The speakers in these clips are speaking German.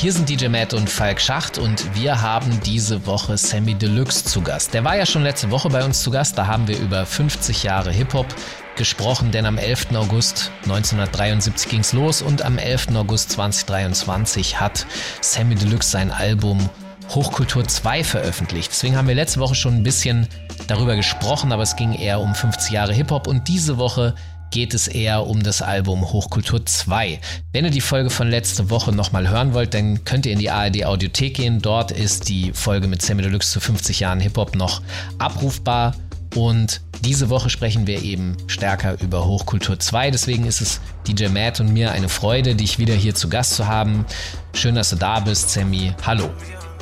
Hier sind DJ Matt und Falk Schacht und wir haben diese Woche Sammy Deluxe zu Gast. Der war ja schon letzte Woche bei uns zu Gast, da haben wir über 50 Jahre Hip-Hop gesprochen, denn am 11. August 1973 ging's los und am 11. August 2023 hat Sammy Deluxe sein Album Hochkultur 2 veröffentlicht. Deswegen haben wir letzte Woche schon ein bisschen darüber gesprochen, aber es ging eher um 50 Jahre Hip-Hop und diese Woche geht es eher um das Album Hochkultur 2. Wenn ihr die Folge von letzte Woche nochmal hören wollt, dann könnt ihr in die ARD Audiothek gehen. Dort ist die Folge mit Sammy Deluxe zu 50 Jahren Hip-Hop noch abrufbar. Und diese Woche sprechen wir eben stärker über Hochkultur 2. Deswegen ist es DJ Matt und mir eine Freude, dich wieder hier zu Gast zu haben. Schön, dass du da bist, Sammy. Hallo.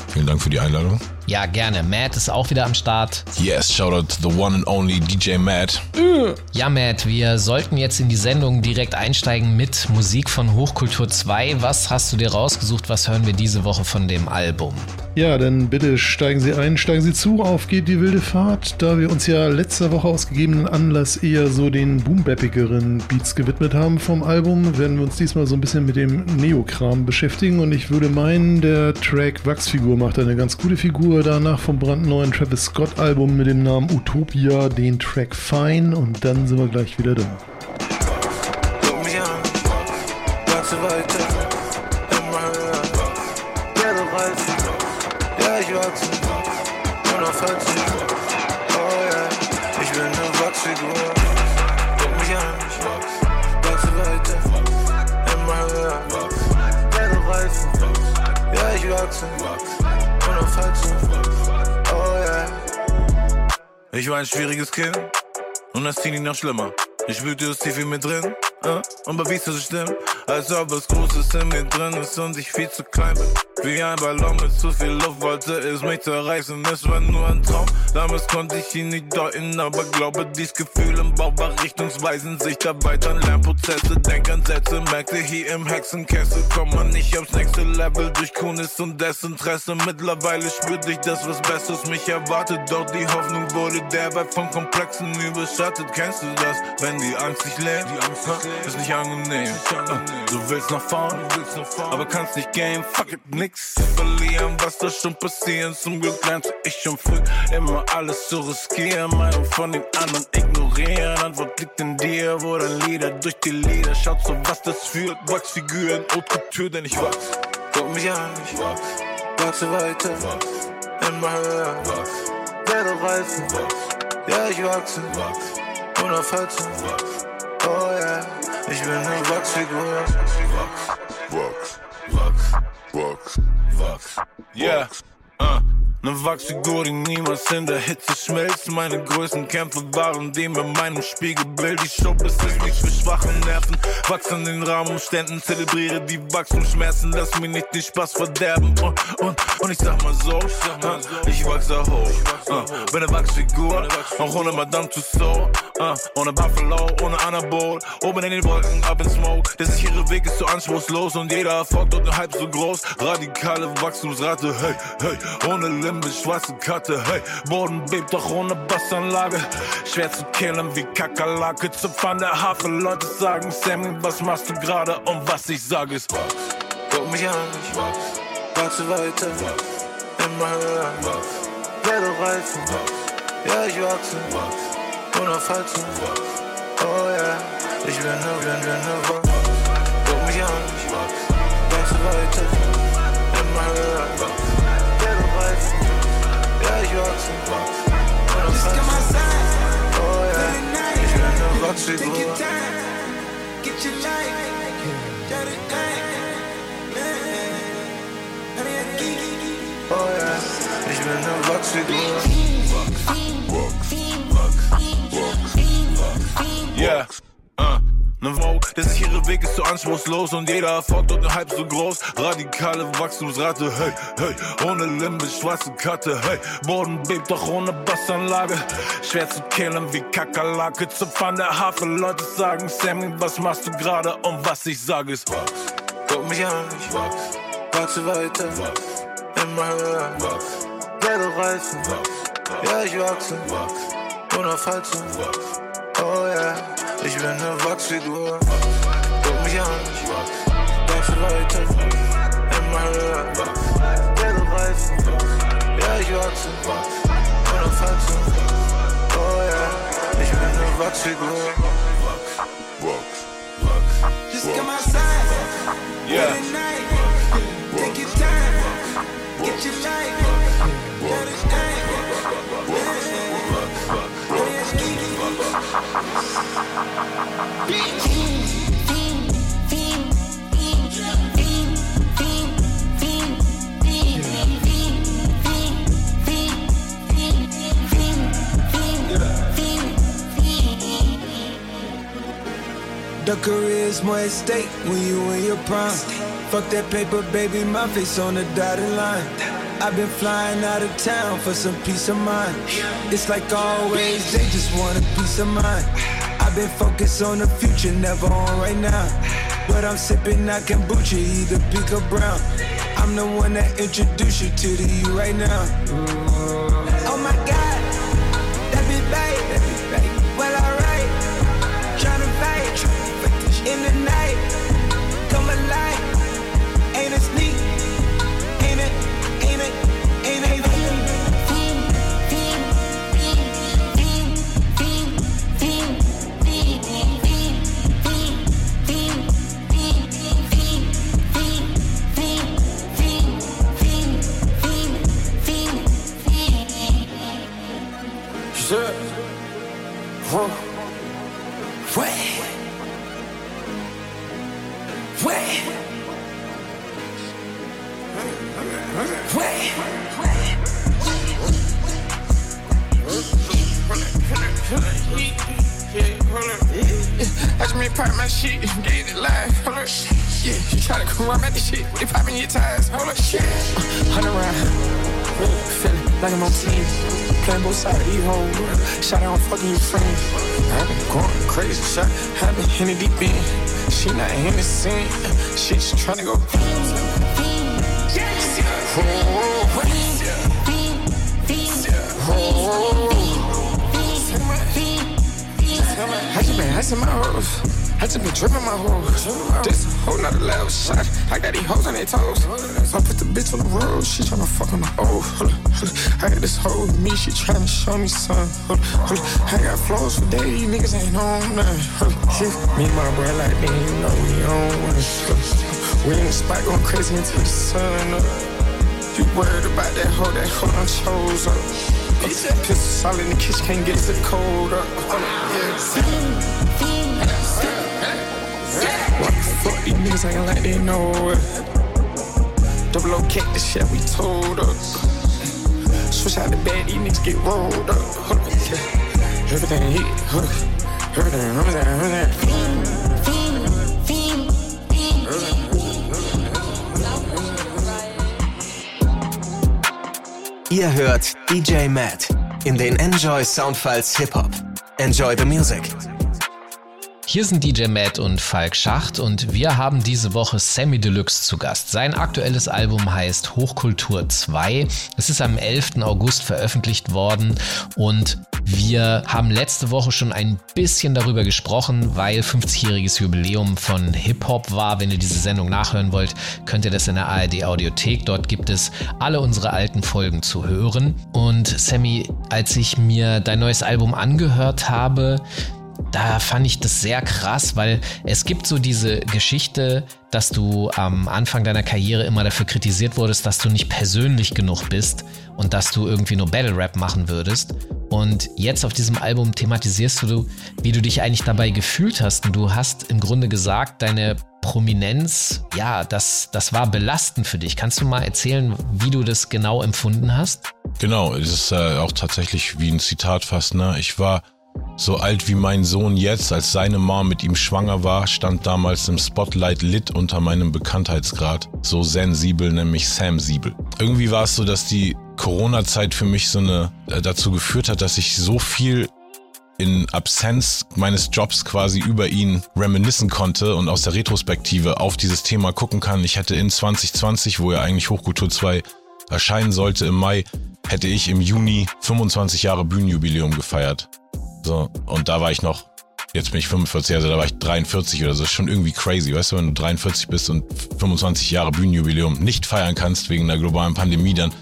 Vielen Dank für die Einladung. Ja, gerne. Matt ist auch wieder am Start. Yes, shout out to the one and only DJ Matt. Ja, Matt, wir sollten jetzt in die Sendung direkt einsteigen mit Musik von Hochkultur 2. Was hast du dir rausgesucht? Was hören wir diese Woche von dem Album? Ja, dann bitte steigen Sie ein, steigen Sie zu, auf geht die wilde Fahrt. Da wir uns ja letzte Woche aus gegebenen Anlass eher so den boombappigeren Beats gewidmet haben vom Album, werden wir uns diesmal so ein bisschen mit dem Neokram beschäftigen und ich würde meinen, der Track Wachsfigur macht eine ganz gute Figur. Danach vom brandneuen Travis Scott Album mit dem Namen Utopia den Track Fine. Und dann sind wir gleich wieder da. Guck mich an, wachse. Weiter, immer höher, Ich war ein schwieriges Kind und das Teenie noch schlimmer. Ich wühlte es tief in mir drin äh, und bewies, dass es stimmt. Als ob was Großes in mir drin ist und ich viel zu klein bin. Wie ein Ballon mit zu viel Luft wollte es mich zerreißen. Es war nur ein Traum, damals konnte ich ihn nicht deuten. Aber glaube, dies Gefühl im Bauch war richtungsweisend. Sich erweitern, Lernprozesse, Denkansätze. Merkte hier im Hexenkessel, kommt man nicht aufs nächste Level durch Kunis und Desinteresse. Mittlerweile spürte ich das, was Besseres mich erwartet. Doch die Hoffnung wurde derweil von Komplexen überschattet. Kennst du das, wenn die Angst dich lähmt? Die Angst huh? ist nicht angenehm. Du willst nach vorn, aber kannst nicht gehen. Fuck it, nix verlieren, was da schon passieren. Zum Glück lernte ich schon früh immer alles zu riskieren. Meinung von den anderen ignorieren. Antwort liegt in dir, wo dein Lieder durch die Lieder schaut, so was das führt. Wachsfiguren, Haute Couture, denn ich wachs. Guck mich an, ich wachs. Wachse weiter, wachs. immer höher, wachs. Werde reifen, wachs. ja ich wachse, wachs. unaufhaltsam, wachs. Ja, yeah. ich bin eine Wachsfigur. Wachs, wachs, wachs. Wachs, Wachs, yeah, uh. Ne Wachsfigur, die niemals in der Hitze schmilzt. Meine größten Kämpfe waren die mit meinem Spiegelbild. Die Showbiz ist nicht für schwache Nerven. Wachs an den Rahmenumständen, zelebriere die Wachstumsschmerzen. Lass mich nicht den Spaß verderben. Und, und, und ich sag mal so, uh, ich wachse hoch. Uh, bin ne Wachsfigur, auch ohne Madame Tussauds. Uh, ohne Buffalo, ohne Anabol. Oben in den Wolken, up in Smoke. Der sichere Weg ist so anspruchslos und jeder Erfolg dort nur halb so groß. Radikale Wachstumsrate, hey, hey, ohne Limit schwarze Karte, hey, Boden bebt doch ohne Bassanlage. Schwer zu killen wie Kakerlake, Zupfern der Hafe. Leute sagen, Sammy, was machst du gerade? Und was ich sage ist Wachs. Guck mich an, ich wachs. Wachse weiter, wachs. immer höher, wachs. Werde reifen, wachs. ja ich wachse, wachs. unaufhaltsam, oh yeah. ich bin nur, bin, bin nur wachs. Guck mich an, ich wachs. Wachse weiter, immer höher, wachs. Werde reifen, ja, ich wachse. Just get my sign. Oh ja, ich bin eine Take your Wachsfigur. time. Get your life. Dirty thing. Man. Honey, I geek. Oh ja, ich bin eine Wachsfigur. Wachs, Wachs, Wachs, Ne Vogue, der sichere Weg ist zu anspruchslos und jeder Erfolg dort nur halb so groß. Radikale Wachstumsrate, hey, hey, ohne Limit, schwarze Karte, hey. Boden bebt doch ohne Bassanlage. Schwer zu killen wie Kakerlake. Zupfern der Hafen, Leute sagen, Sammy, was machst du gerade? Und was ich sage ist, wachs. Guck mich an, ich wachs, wachse weiter, wachs, immer höher, wachs, werde reifen, wachs, ja ich wachse, wachs, unaufhaltsam, wachs, oh ja, ich bin ne Wachsfigur, guck mich an, wachs, weiter, immer höher, werde reifen, ja ich wachse, wachs, unaufhaltsam, oh ja, ich bin ne Wachsfigur, The career's more at stake when you in your prime. Fuck that paper, baby, my face on the dotted line. I've been flying out of town for some peace of mind. It's like always, they just want a peace of mind. I've been focused on the future, never on right now. But I'm sipping that kombucha, either pink or brown. I'm the one that introduced you to the you right now. Me pop my shit, get it live. Hold up. Yeah, you try to come around at the shit, they popping your tires. Hold up. Shit. Uh, hunt around. Feeling like I'm on team. Playing both sides of these hoes. Shot out, I'm fucking your friends. I've been going crazy. Shot, I've been in the deep end. She not in the scene. She just trying to go. I just been asking my hoes. I just been dripping my hoes. This whole nother level shot. I got these hoes on their toes. So I put the bitch on the road. She tryna fuck on my up. I got this hoe with me. She tryna show me some. Hold up, hold up. I got flows for days. Niggas ain't on nothing. Me and my bro like they ain't know we on one. We in the spot going crazy until the sun up. You worried about that hoe? That hoe done chose up. Pistol solid in the kitchen, can't get the cold up. Up, yeah. These niggas ain't like they know it. Double O kick the shit we told us. Switch out the bed, these niggas get rolled up. Hold up, yeah. Everything hit, hold up. Everything. Ihr hört DJ Matt in den Enjoy Soundfiles Hip Hop. Enjoy the music. Hier sind DJ Matt und Falk Schacht und wir haben diese Woche Sammy Deluxe zu Gast. Sein aktuelles Album heißt Hochkultur 2. Es ist am 11. August veröffentlicht worden und wir haben letzte Woche schon ein bisschen darüber gesprochen, weil 50-jähriges Jubiläum von Hip-Hop war. Wenn ihr diese Sendung nachhören wollt, könnt ihr das in der ARD Audiothek. Dort gibt es alle unsere alten Folgen zu hören. Und Sammy, als ich mir dein neues Album angehört habe, da fand ich das sehr krass, weil es gibt so diese Geschichte, dass du am Anfang deiner Karriere immer dafür kritisiert wurdest, dass du nicht persönlich genug bist und dass du irgendwie nur Battle Rap machen würdest. Und jetzt auf diesem Album thematisierst du, wie du dich eigentlich dabei gefühlt hast. Und du hast im Grunde gesagt, deine Prominenz, ja, das, das war belastend für dich. Kannst du mal erzählen, wie du das genau empfunden hast? Genau, es ist äh, auch tatsächlich wie ein Zitat fast, ne? Ich war so alt wie mein Sohn jetzt, als seine Mom mit ihm schwanger war, stand damals im Spotlight lit unter meinem Bekanntheitsgrad. So sensibel, nämlich Sam Siebel. Irgendwie war es so, dass die Corona-Zeit für mich so eine, äh, dazu geführt hat, dass ich so viel in Absenz meines Jobs quasi über ihn reminiszen konnte und aus der Retrospektive auf dieses Thema gucken kann. Ich hätte in 2020, wo ja eigentlich Hochkultur 2 erscheinen sollte im Mai, hätte ich im Juni 25 Jahre Bühnenjubiläum gefeiert. So, und da war ich noch, jetzt bin ich 45, also da war ich 43 oder so. Das ist schon irgendwie crazy, weißt du, wenn du 43 bist und 25 Jahre Bühnenjubiläum nicht feiern kannst wegen der globalen Pandemie, dann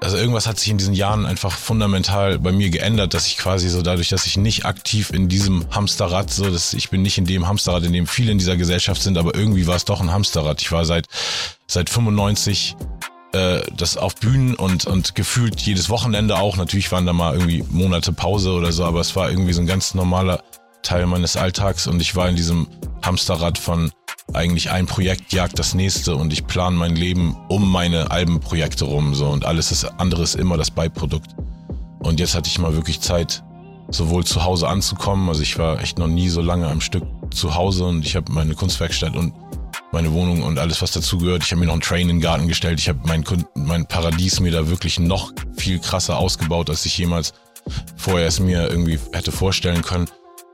also irgendwas hat sich in diesen Jahren einfach fundamental bei mir geändert, dass ich quasi so dadurch, dass ich nicht aktiv in diesem Hamsterrad, so dass ich bin nicht in dem Hamsterrad, in dem viele in dieser Gesellschaft sind, aber irgendwie war es doch ein Hamsterrad. Ich war seit seit 95 äh, das auf Bühnen und und gefühlt jedes Wochenende auch. Natürlich waren da mal irgendwie Monate Pause oder so, aber es war irgendwie so ein ganz normaler Teil meines Alltags und ich war in diesem Hamsterrad von eigentlich ein Projekt jagt das nächste und ich plane mein Leben um meine Albenprojekte rum so und alles ist andere ist immer das Beiprodukt. Und jetzt hatte ich mal wirklich Zeit, sowohl zu Hause anzukommen, also ich war echt noch nie so lange am Stück zu Hause und ich habe meine Kunstwerkstatt und meine Wohnung und alles, was dazugehört. Ich habe mir noch einen Train in den Garten gestellt. Ich habe mein, mein Paradies mir da wirklich noch viel krasser ausgebaut, als ich jemals vorher es mir irgendwie hätte vorstellen können.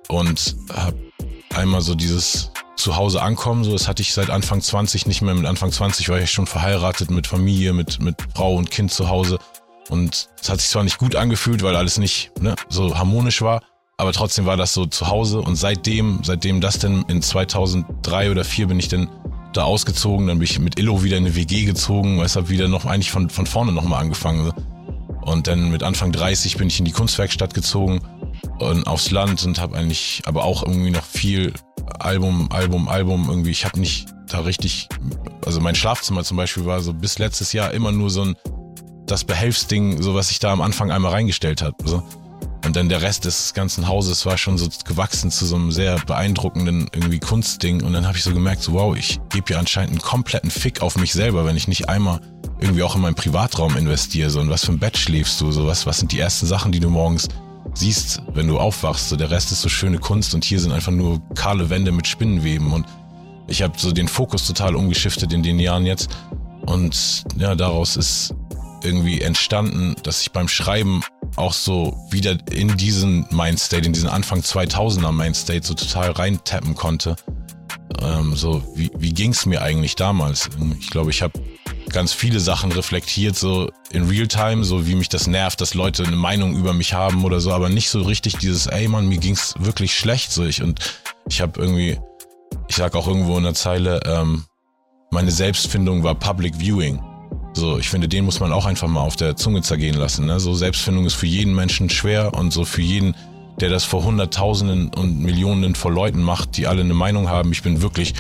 Und habe einmal so dieses zu Hause ankommen. So, das hatte ich seit Anfang 20 nicht mehr. Mit Anfang 20 war ich schon verheiratet mit Familie, mit, mit Frau und Kind zu Hause. Und es hat sich zwar nicht gut angefühlt, weil alles nicht ne, so harmonisch war, aber trotzdem war das so zu Hause. Und seitdem, seitdem das denn in 2003 oder 2004 bin ich dann da ausgezogen, dann bin ich mit Illo wieder in eine WG gezogen, du, wieder noch eigentlich von, von vorne nochmal angefangen. Und dann mit Anfang 30 bin ich in die Kunstwerkstatt gezogen und aufs Land und habe eigentlich aber auch irgendwie noch viel Album, Album, Album irgendwie. Ich habe nicht da richtig, also mein Schlafzimmer zum Beispiel war so bis letztes Jahr immer nur so ein das Behelfsding, so was ich da am Anfang einmal reingestellt habe. So. Und dann der Rest des ganzen Hauses war schon so gewachsen zu so einem sehr beeindruckenden irgendwie Kunstding. Und dann habe ich so gemerkt, so wow, ich gebe ja anscheinend einen kompletten Fick auf mich selber, wenn ich nicht einmal irgendwie auch in meinen Privatraum investiere. So, und was für ein Bett schläfst du? So, was, was sind die ersten Sachen, die du morgens siehst, wenn du aufwachst. So der Rest ist so schöne Kunst und hier sind einfach nur kahle Wände mit Spinnenweben und ich habe so den Fokus total umgeschiftet in den Jahren jetzt und ja, daraus ist irgendwie entstanden, dass ich beim Schreiben auch so wieder in diesen Mindstate, in diesen Anfang 2000er Mindstate so total reintappen konnte. Ähm, so, wie, wie ging's mir eigentlich damals? Ich glaube, ich habe ganz viele Sachen reflektiert, so in Realtime, so wie mich das nervt, dass Leute eine Meinung über mich haben oder so, aber nicht so richtig dieses, ey Mann, mir ging's wirklich schlecht, so ich und ich habe irgendwie, ich sag auch irgendwo in der Zeile, ähm, meine Selbstfindung war Public Viewing. So, ich finde, den muss man auch einfach mal auf der Zunge zergehen lassen. Ne? So Selbstfindung ist für jeden Menschen schwer und so für jeden, der das vor Hunderttausenden und Millionen von Leuten macht, die alle eine Meinung haben. Ich bin wirklich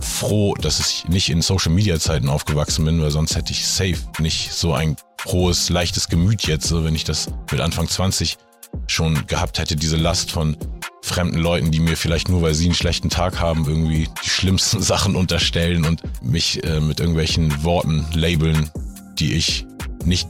froh, dass ich nicht in Social Media Zeiten aufgewachsen bin, weil sonst hätte ich safe nicht so ein frohes, leichtes Gemüt jetzt, so wenn ich das mit Anfang 20 schon gehabt hätte, diese Last von fremden Leuten, die mir vielleicht nur, weil sie einen schlechten Tag haben, irgendwie die schlimmsten Sachen unterstellen und mich äh, mit irgendwelchen Worten labeln, die ich nicht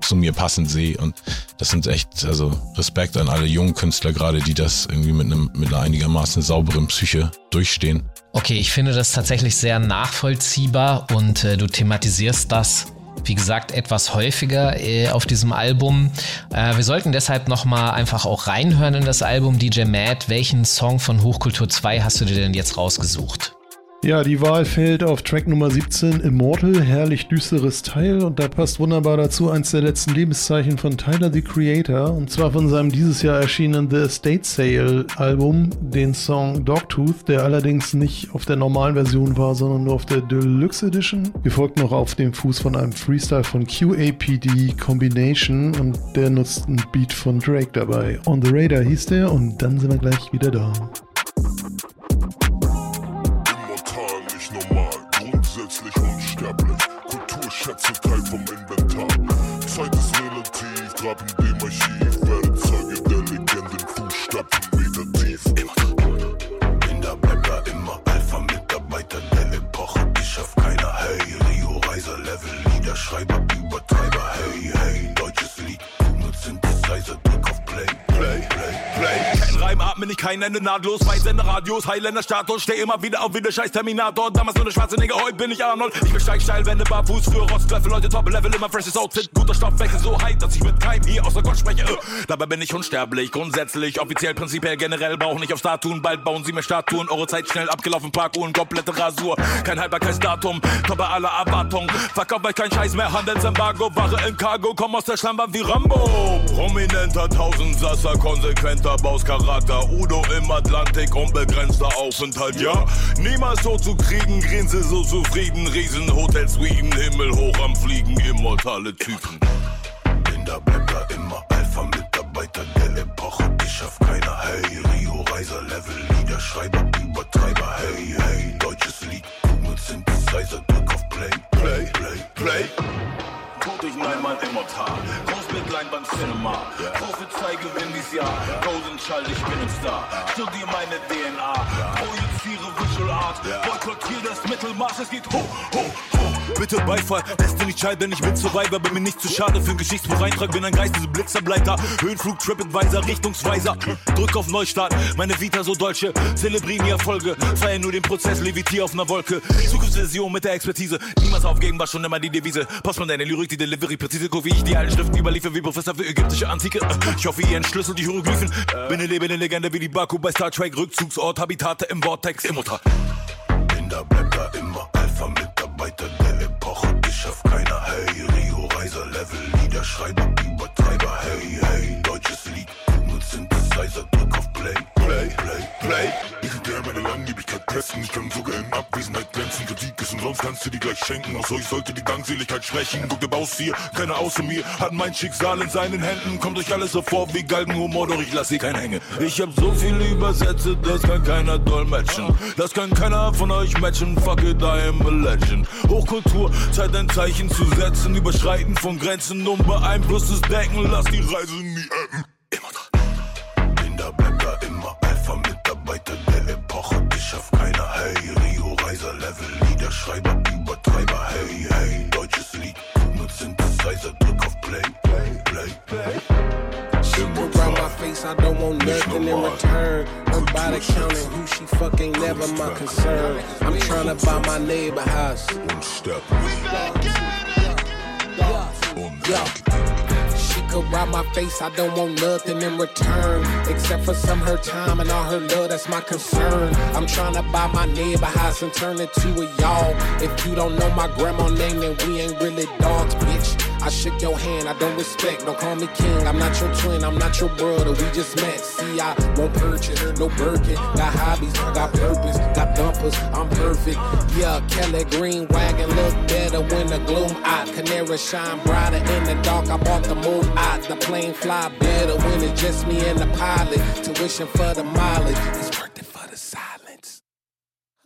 zu mir passend sehe. Und das sind echt, also Respekt an alle jungen Künstler gerade, die das irgendwie mit einem, mit einer einigermaßen sauberen Psyche durchstehen. Okay, ich finde das tatsächlich sehr nachvollziehbar und äh, du thematisierst das wie gesagt, etwas häufiger äh, auf diesem Album. Äh, wir sollten deshalb nochmal einfach auch reinhören in das Album DJ Mad. Welchen Song von Hochkultur 2 hast du dir denn jetzt rausgesucht? Ja, die Wahl fällt auf Track Nummer 17, Immortal, herrlich düsteres Teil. Und da passt wunderbar dazu eins der letzten Lebenszeichen von Tyler, the Creator. Und zwar von seinem dieses Jahr erschienenen The Estate Sale Album, den Song Dogtooth, der allerdings nicht auf der normalen Version war, sondern nur auf der Deluxe Edition. Gefolgt noch auf dem Fuß von einem Freestyle von QAPD Combination und der nutzt einen Beat von Drake dabei. On the Radar hieß der und dann sind wir gleich wieder da. Schätze Teil vom Inventar. Zeit ist relativ, grab in dem Archiv, werde Zeuge der Legenden, Fußstapfen Meter tief. Immer in der Bänder, immer Alpha-Mitarbeiter der Epoche. Ich schaff keiner, hey, Rio Reiser, Level, Liederschreiber, Atmen nicht kein Ende nahtlos. Weitsender Radius, Highlander Status. Steh immer wieder auf wie der scheiß Terminator. Damals nur eine schwarze Nigger, heute bin ich Arnold. Ich besteig steil, Wände barfuß, früher Rotzklöffel, Leute top Level, immer freshes Outfit. Guter Stoffwechsel, so high, dass ich mit keinem hier außer Gott spreche. Äh. Dabei bin ich unsterblich, grundsätzlich, offiziell, prinzipiell, generell. Brauch nicht auf Statuen, bald bauen sie mir Statuen. Eure Zeit schnell abgelaufen, Parkuhren, komplette Rasur. Kein Haltbarkeitsdatum, Top aller Erwartung. Verkauf euch kein Scheiß mehr, Handelsembargo, Ware im Cargo, komm aus der Schlammwand wie Rambo. Prominenter Tausendsasser, konsequenter Bauscharakter. Udo im Atlantik, unbegrenzter Aufenthalt, ja. Niemals so zu kriegen, grinse so zufrieden. Riesenhotel, Suiten, Himmel hoch am Fliegen, immortale Typen. Bin da, bleib da immer Alpha-Mitarbeiter der Epoche. Ich schaff keiner, hey. Rio Reiser, Level, Leader, Schreiber, Übertreiber, hey, hey. Deutsches Lied, mit Synthesizer, drück auf Play, Play, Play, Play. Tod durch Leinwand immortal. Großbildlein beim Cinema. Prophezei gewinn dies Jahr. Golden Child, ich bin ein Star. Studier meine DNA. Projiziere Visual Art. Boykottier das Mittelmaß. Es geht hoch, hoch, hoch. Bitte Beifall. Destiny Child, denn ich bin Survivor. Bin mir nicht zu schade für ein Geschichtsbuch Eintrag. Bin ein Geist, diese Blitzableiter. Höhenflug, TripAdvisor, Richtungsweiser. Drück auf Neustart. Meine Vita so deutsche. Zelebrieren die Erfolge. Feier nur den Prozess. Levitier auf einer Wolke. Zukunftsvision mit der Expertise. Niemals aufgeben war schon immer die Devise. Pass mal deine Lyrik, die Delivery präzise. Guck, wie ich die alten Schriften überliefe. Wie Professor für ägyptische Antike. Ich hoffe, ihr entschlüsselt die Hieroglyphen. Bin eine lebende Legende wie die Baku bei Star Trek. Rückzugsort, Habitate im Vortex, Immortal. Bin da, bleib da immer Alpha-Mitarbeiter Schreiber, Übertreiber, hey, hey. Deutsches Lied, mit Synthesizer, drück auf Play, Play. Ich der meine Langlebigkeit pressen. Ich kann sogar in Abwesenheit glänzen. Kritik ist umsonst, kannst du die gleich schenken. Aus euch sollte die Dankseligkeit sprechen. Guck, der Baus hier, keiner außer mir hat mein Schicksal in seinen Händen. Kommt euch alles so vor wie Galgenhumor, doch ich lass hier keinen hängen. Ich hab so viele Übersätze, das kann keiner dolmetschen. Das kann keiner von euch matchen. Fuck it, I am a legend. Hochkultur, Zeit ein Zeichen zu setzen. Überschreiten von Grenzen, unbeeinflusstes Denken. Lass die Reise nie enden. Drück auf Play, Play, Play, Play. She could around my face, I don't want nothing in return. Her body counting who she fucking, never my concern. I'm tryna buy my neighbor house. One step. Yeah. She could ride my face, I don't want nothing in return. Except for some her time and all her love, that's my concern. I'm trying to buy my neighbor house and turn it to a y'all. If you don't know my grandma name, then we ain't really dogs, bitch. I shook your hand, I don't respect. Don't call me king, I'm not your twin, I'm not your brother. We just met. See, I won't purchase, no Birkin. Got hobbies, got purpose, got dumpers, I'm perfect. Yeah, Kelly Green wagon look better when the gloom out. Canary shine brighter in the dark. I bought the moon out. The plane fly better when it's just me and the pilot. Tuition for the mileage, it's worth it for the silence.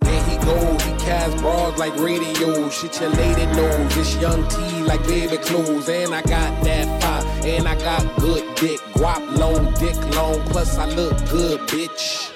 There he go, cast broads like radio. Shit your lady knows. This young T like baby clothes. And I got that fire. And I got good dick. Guap long, dick long. Plus I look good, bitch.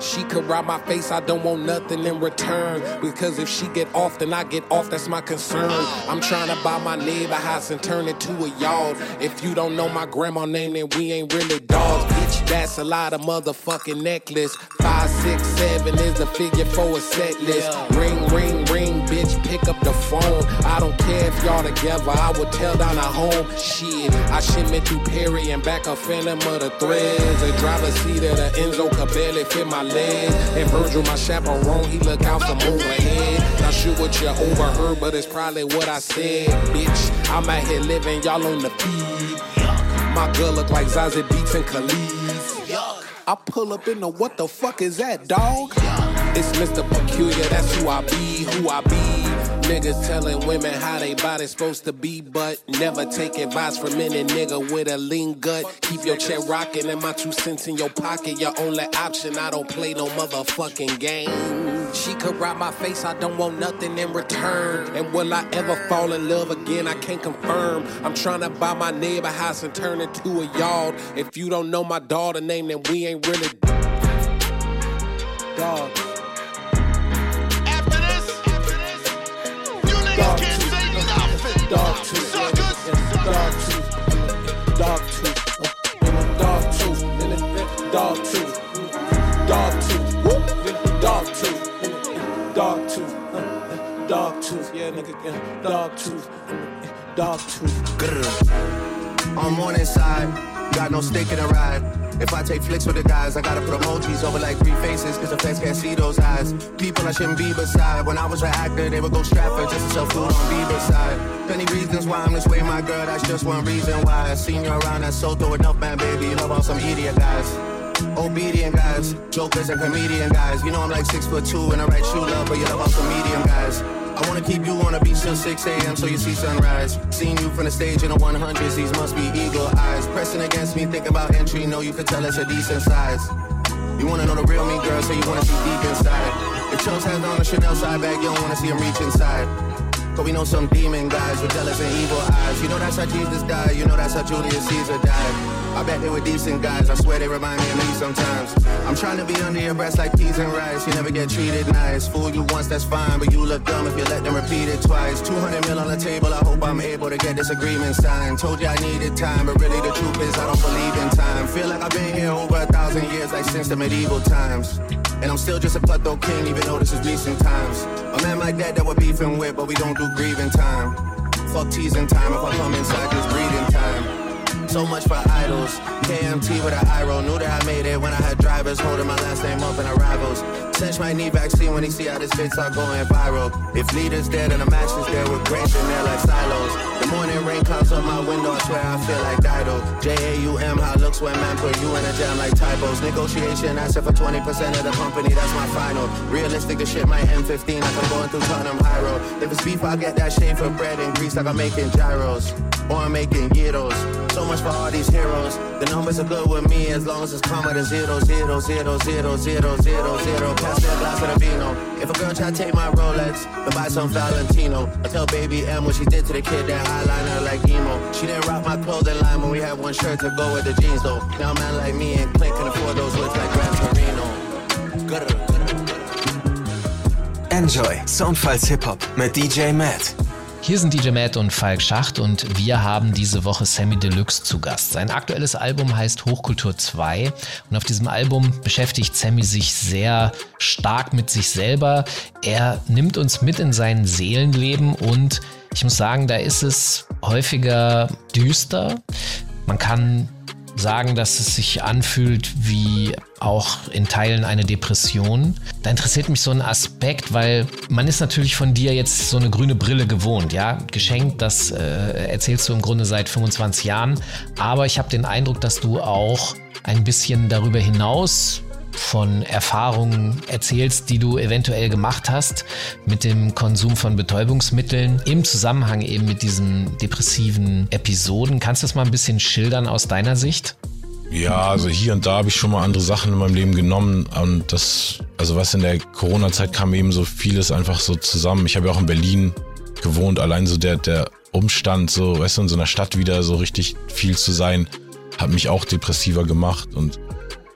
She could rob my face, I don't want nothing in return. Because if she get off, then I get off, that's my concern. I'm trying to buy my neighbor house and turn it to a yard. If you don't know my grandma name, then we ain't really dogs. That's a lot of motherfucking necklace. Five, six, seven is the figure for a set list. Ring, ring, ring, bitch, pick up the phone. I don't care if y'all together, I would tell down a home. Shit, I shipment through Perry and back a phantom of the threads. A driver's seat of the Enzo could barely fit my legs. And Virgil, my chaperone, he look out from overhead. Not sure what you overheard, but it's probably what I said, bitch. I'm out here living, y'all on the feed. My girl look like Zazie Beats and Khalees. I pull up in the what the fuck is that, dog? It's Mr. Peculiar, that's who I be, who I be. Niggas telling women how they body supposed to be, but never take advice from any nigga with a lean gut. Keep your chair rocking and my two cents in your pocket. Your only option, I don't play no motherfucking game. She could ride my face, I don't want nothing in return. And will I ever fall in love again? I can't confirm. I'm trying to buy my neighbor house and turn it to a yard. If you don't know my daughter name, then we ain't really dogs. Dog tooth. Dog tooth. Dog tooth. dog tooth, dog tooth, yeah, nigga, yeah, dog tooth, dog tooth. Grr. On morning side, got no stake in the ride. If I take flicks with the guys, I gotta put emojis over like three faces, cause the feds can't see those eyes. People I shouldn't be beside. When I was an actor, they would go Stratford just to sell food on Bieber's side. Plenty reasons why I'm this way, my girl, that's just one reason why. I seen you around that Soto enough, man, baby. Love all some idiot guys. Obedient guys, jokers and comedian guys. You know I'm like six foot two and I write shoe love, but you love all some medium guys. I wanna keep you on the beach till 6 a.m. so you see sunrise. Seeing you from the stage in the 100s, these must be eagle eyes. Pressing against me, think about entry, know you could tell it's a decent size. You wanna know the real me, girl, so you wanna see deep inside. If Chose has on a Chanel side bag, you don't wanna see him reach inside. But we know some demon guys with jealous and evil eyes. You know that's how Jesus died, you know that's how Julius Caesar died. I bet they were decent guys, I swear they remind me of me sometimes. I'm trying to be under your breast like peas and rice. You never get treated nice. Fool you once, that's fine, but you look dumb if you let them repeat it twice. 200 mil on the table, I hope I'm able to get this agreement signed. Told you I needed time, but really the truth is I don't believe in time. Feel like I've been here over a thousand years, like since the medieval times. And I'm still just a cutthroat king, even though this is recent times. A man like that that we're beefing with, but we don't do grieving time. Fuck teasing time, if I come inside, just breathing time. So much for idols. KMT with an eye roll. Knew that I made it when I had drivers holding my last name up in arrivals. Sesh might need vaccine when he see how this vid start going viral. If leaders dead and the is there with grace in there like silos. The morning rain clouds on my window, I swear I feel like Dido. J-A-U-M, how looks when man put you in a jam like typos. Negotiation, asking for 20% of the company, that's my final. Realistic, the shit might M15 like I'm going through Tottenham High Road. If it's beef, I get that shame for bread and grease like I'm making gyros. Or I'm making gyros. Much for all these heroes. The numbers are good with me as long as it's comma to zero, zero, zero, zero, zero, zero, zero. Pass a glass of the vino. If a girl try to take my Rolex, then buy some Valentino. I tell baby M what she did to the kid that eyeliner like emo. She didn't rock my clothing line when we had one shirt to go with the jeans though. Now man like me and Clint can afford those looks like Gran Torino. Enjoy Soundfiles Hip Hop mit DJ Matt. Hier sind DJ Matt und Falk Schacht und wir haben diese Woche Sammy Deluxe zu Gast. Sein aktuelles Album heißt Hochkultur 2 und auf diesem Album beschäftigt Sammy sich sehr stark mit sich selber. Er nimmt uns mit in sein Seelenleben und ich muss sagen, da ist es häufiger düster. Man kann sagen, dass es sich anfühlt wie auch in Teilen eine Depression. Da interessiert mich so ein Aspekt, weil man ist natürlich von dir jetzt so eine grüne Brille gewohnt, ja, geschenkt, das äh, erzählst du im Grunde seit 25 Jahren, aber ich habe den Eindruck, dass du auch ein bisschen darüber hinaus von Erfahrungen erzählst, die du eventuell gemacht hast mit dem Konsum von Betäubungsmitteln im Zusammenhang eben mit diesen depressiven Episoden. Kannst du das mal ein bisschen schildern aus deiner Sicht? Ja, also hier und da habe ich schon mal andere Sachen in meinem Leben genommen und das, also was in der Corona-Zeit kam eben so vieles einfach so zusammen. Ich habe ja auch in Berlin gewohnt, allein so der, der Umstand, so, weißt du, in so einer Stadt wieder so richtig viel zu sein, hat mich auch depressiver gemacht und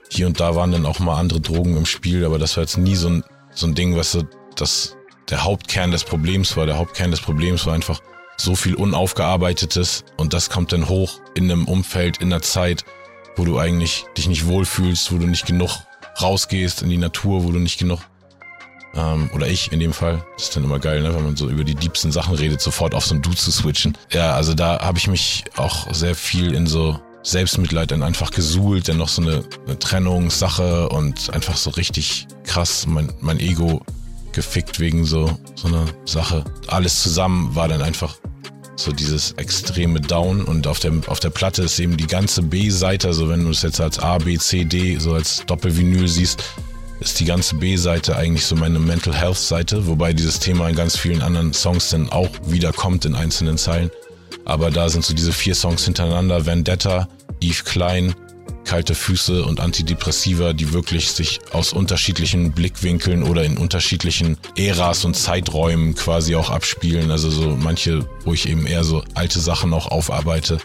hier und da waren dann auch mal andere Drogen im Spiel, aber das war jetzt nie so ein, so ein Ding, was so, das der Hauptkern des Problems war. Der Hauptkern des Problems war einfach so viel Unaufgearbeitetes und das kommt dann hoch in einem Umfeld, in einer Zeit, wo du eigentlich dich nicht wohlfühlst, wo du nicht genug rausgehst in die Natur, wo du nicht genug ähm, oder ich in dem Fall, das ist dann immer geil, ne, wenn man so über die diebsten Sachen redet, sofort auf so ein Du zu switchen. Ja, also da habe ich mich auch sehr viel in so Selbstmitleid dann einfach gesuhlt, dann noch so eine, eine Trennungssache und einfach so richtig krass mein, mein Ego gefickt wegen so, so einer Sache. Alles zusammen war dann einfach so dieses extreme Down und auf der, auf der Platte ist eben die ganze B-Seite, also wenn du es jetzt als A, B, C, D so als Doppelvinyl siehst, ist die ganze B-Seite eigentlich so meine Mental Health Seite, wobei dieses Thema in ganz vielen anderen Songs dann auch wiederkommt in einzelnen Zeilen. Aber da sind so diese vier Songs hintereinander, Vendetta, Eve Klein, Kalte Füße und Antidepressiva, die wirklich sich aus unterschiedlichen Blickwinkeln oder in unterschiedlichen Äras und Zeiträumen quasi auch abspielen. Also so manche, wo ich eben eher so alte Sachen auch aufarbeite.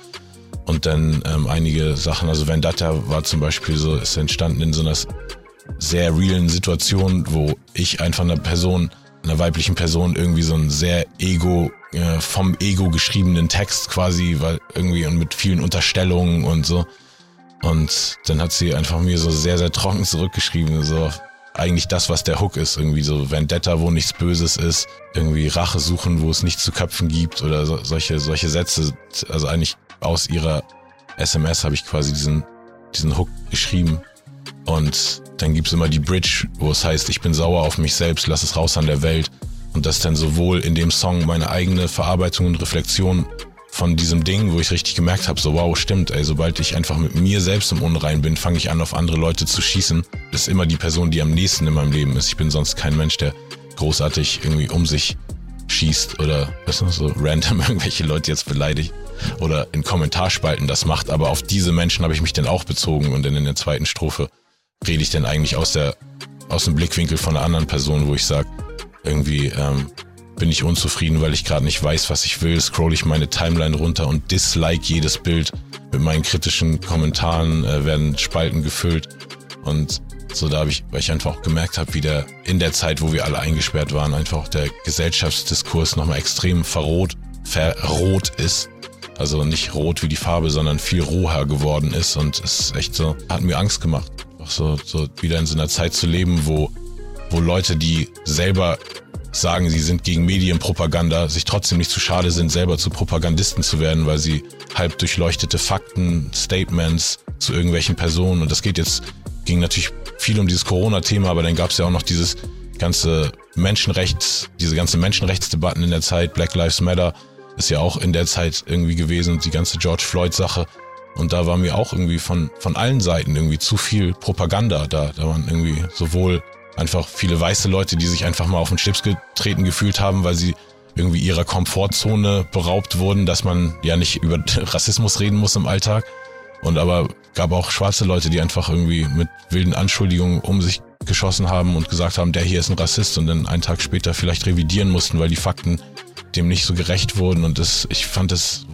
Und dann ähm, einige Sachen, also Vendetta war zum Beispiel so, ist entstanden in so einer sehr realen Situation, wo ich einfach einer Person, einer weiblichen Person irgendwie so ein sehr Ego äh, vom Ego geschriebenen Text quasi, weil irgendwie und mit vielen Unterstellungen und so Und dann hat sie einfach mir so sehr, sehr trocken zurückgeschrieben, so eigentlich das, was der Hook ist, irgendwie so Vendetta, wo nichts Böses ist, irgendwie Rache suchen, wo es nichts zu köpfen gibt oder so, solche, solche Sätze. Also eigentlich aus ihrer SMS habe ich quasi diesen, diesen Hook geschrieben. Und dann gibt's immer die Bridge, wo es heißt, ich bin sauer auf mich selbst, lass es raus an der Welt. Und das dann sowohl in dem Song meine eigene Verarbeitung und Reflexion von diesem Ding, wo ich richtig gemerkt habe, so wow, stimmt, ey, sobald ich einfach mit mir selbst im Unrein bin, fange ich an, auf andere Leute zu schießen. Das ist immer die Person, die am nächsten in meinem Leben ist. Ich bin sonst kein Mensch, der großartig irgendwie um sich schießt oder weißt du, so random irgendwelche Leute jetzt beleidigt oder in Kommentarspalten das macht. Aber auf diese Menschen habe ich mich dann auch bezogen und dann in der zweiten Strophe rede ich dann eigentlich aus der aus dem Blickwinkel von einer anderen Person, wo ich sage, irgendwie ähm, bin ich unzufrieden, weil ich gerade nicht weiß, was ich will, scroll ich meine Timeline runter und dislike jedes Bild. Mit meinen kritischen Kommentaren äh, werden Spalten gefüllt. Und so da habe ich, weil ich einfach auch gemerkt habe, wie der in der Zeit, wo wir alle eingesperrt waren, einfach der Gesellschaftsdiskurs nochmal extrem verrot, verrot ist. Also nicht rot wie die Farbe, sondern viel roher geworden ist. Und es ist echt so, hat mir Angst gemacht. Auch so, so wieder in so einer Zeit zu leben, wo, wo Leute, die selber sagen, sie sind gegen Medienpropaganda, sich trotzdem nicht zu schade sind, selber zu Propagandisten zu werden, weil sie halb durchleuchtete Fakten, Statements zu irgendwelchen Personen und das geht jetzt, ging natürlich viel um dieses Corona-Thema, aber dann gab es ja auch noch dieses ganze Menschenrechts, diese ganze Menschenrechtsdebatten in der Zeit, Black Lives Matter ist ja auch in der Zeit irgendwie gewesen, die ganze George Floyd-Sache. Und da war mir auch irgendwie von, von allen Seiten irgendwie zu viel Propaganda da. Da waren irgendwie sowohl einfach viele weiße Leute, die sich einfach mal auf den Schlips getreten gefühlt haben, weil sie irgendwie ihrer Komfortzone beraubt wurden, dass man ja nicht über Rassismus reden muss im Alltag. Und aber gab auch schwarze Leute, die einfach irgendwie mit wilden Anschuldigungen um sich geschossen haben und gesagt haben, der hier ist ein Rassist und dann einen Tag später vielleicht revidieren mussten, weil die Fakten dem nicht so gerecht wurden. Und das, ich fand das,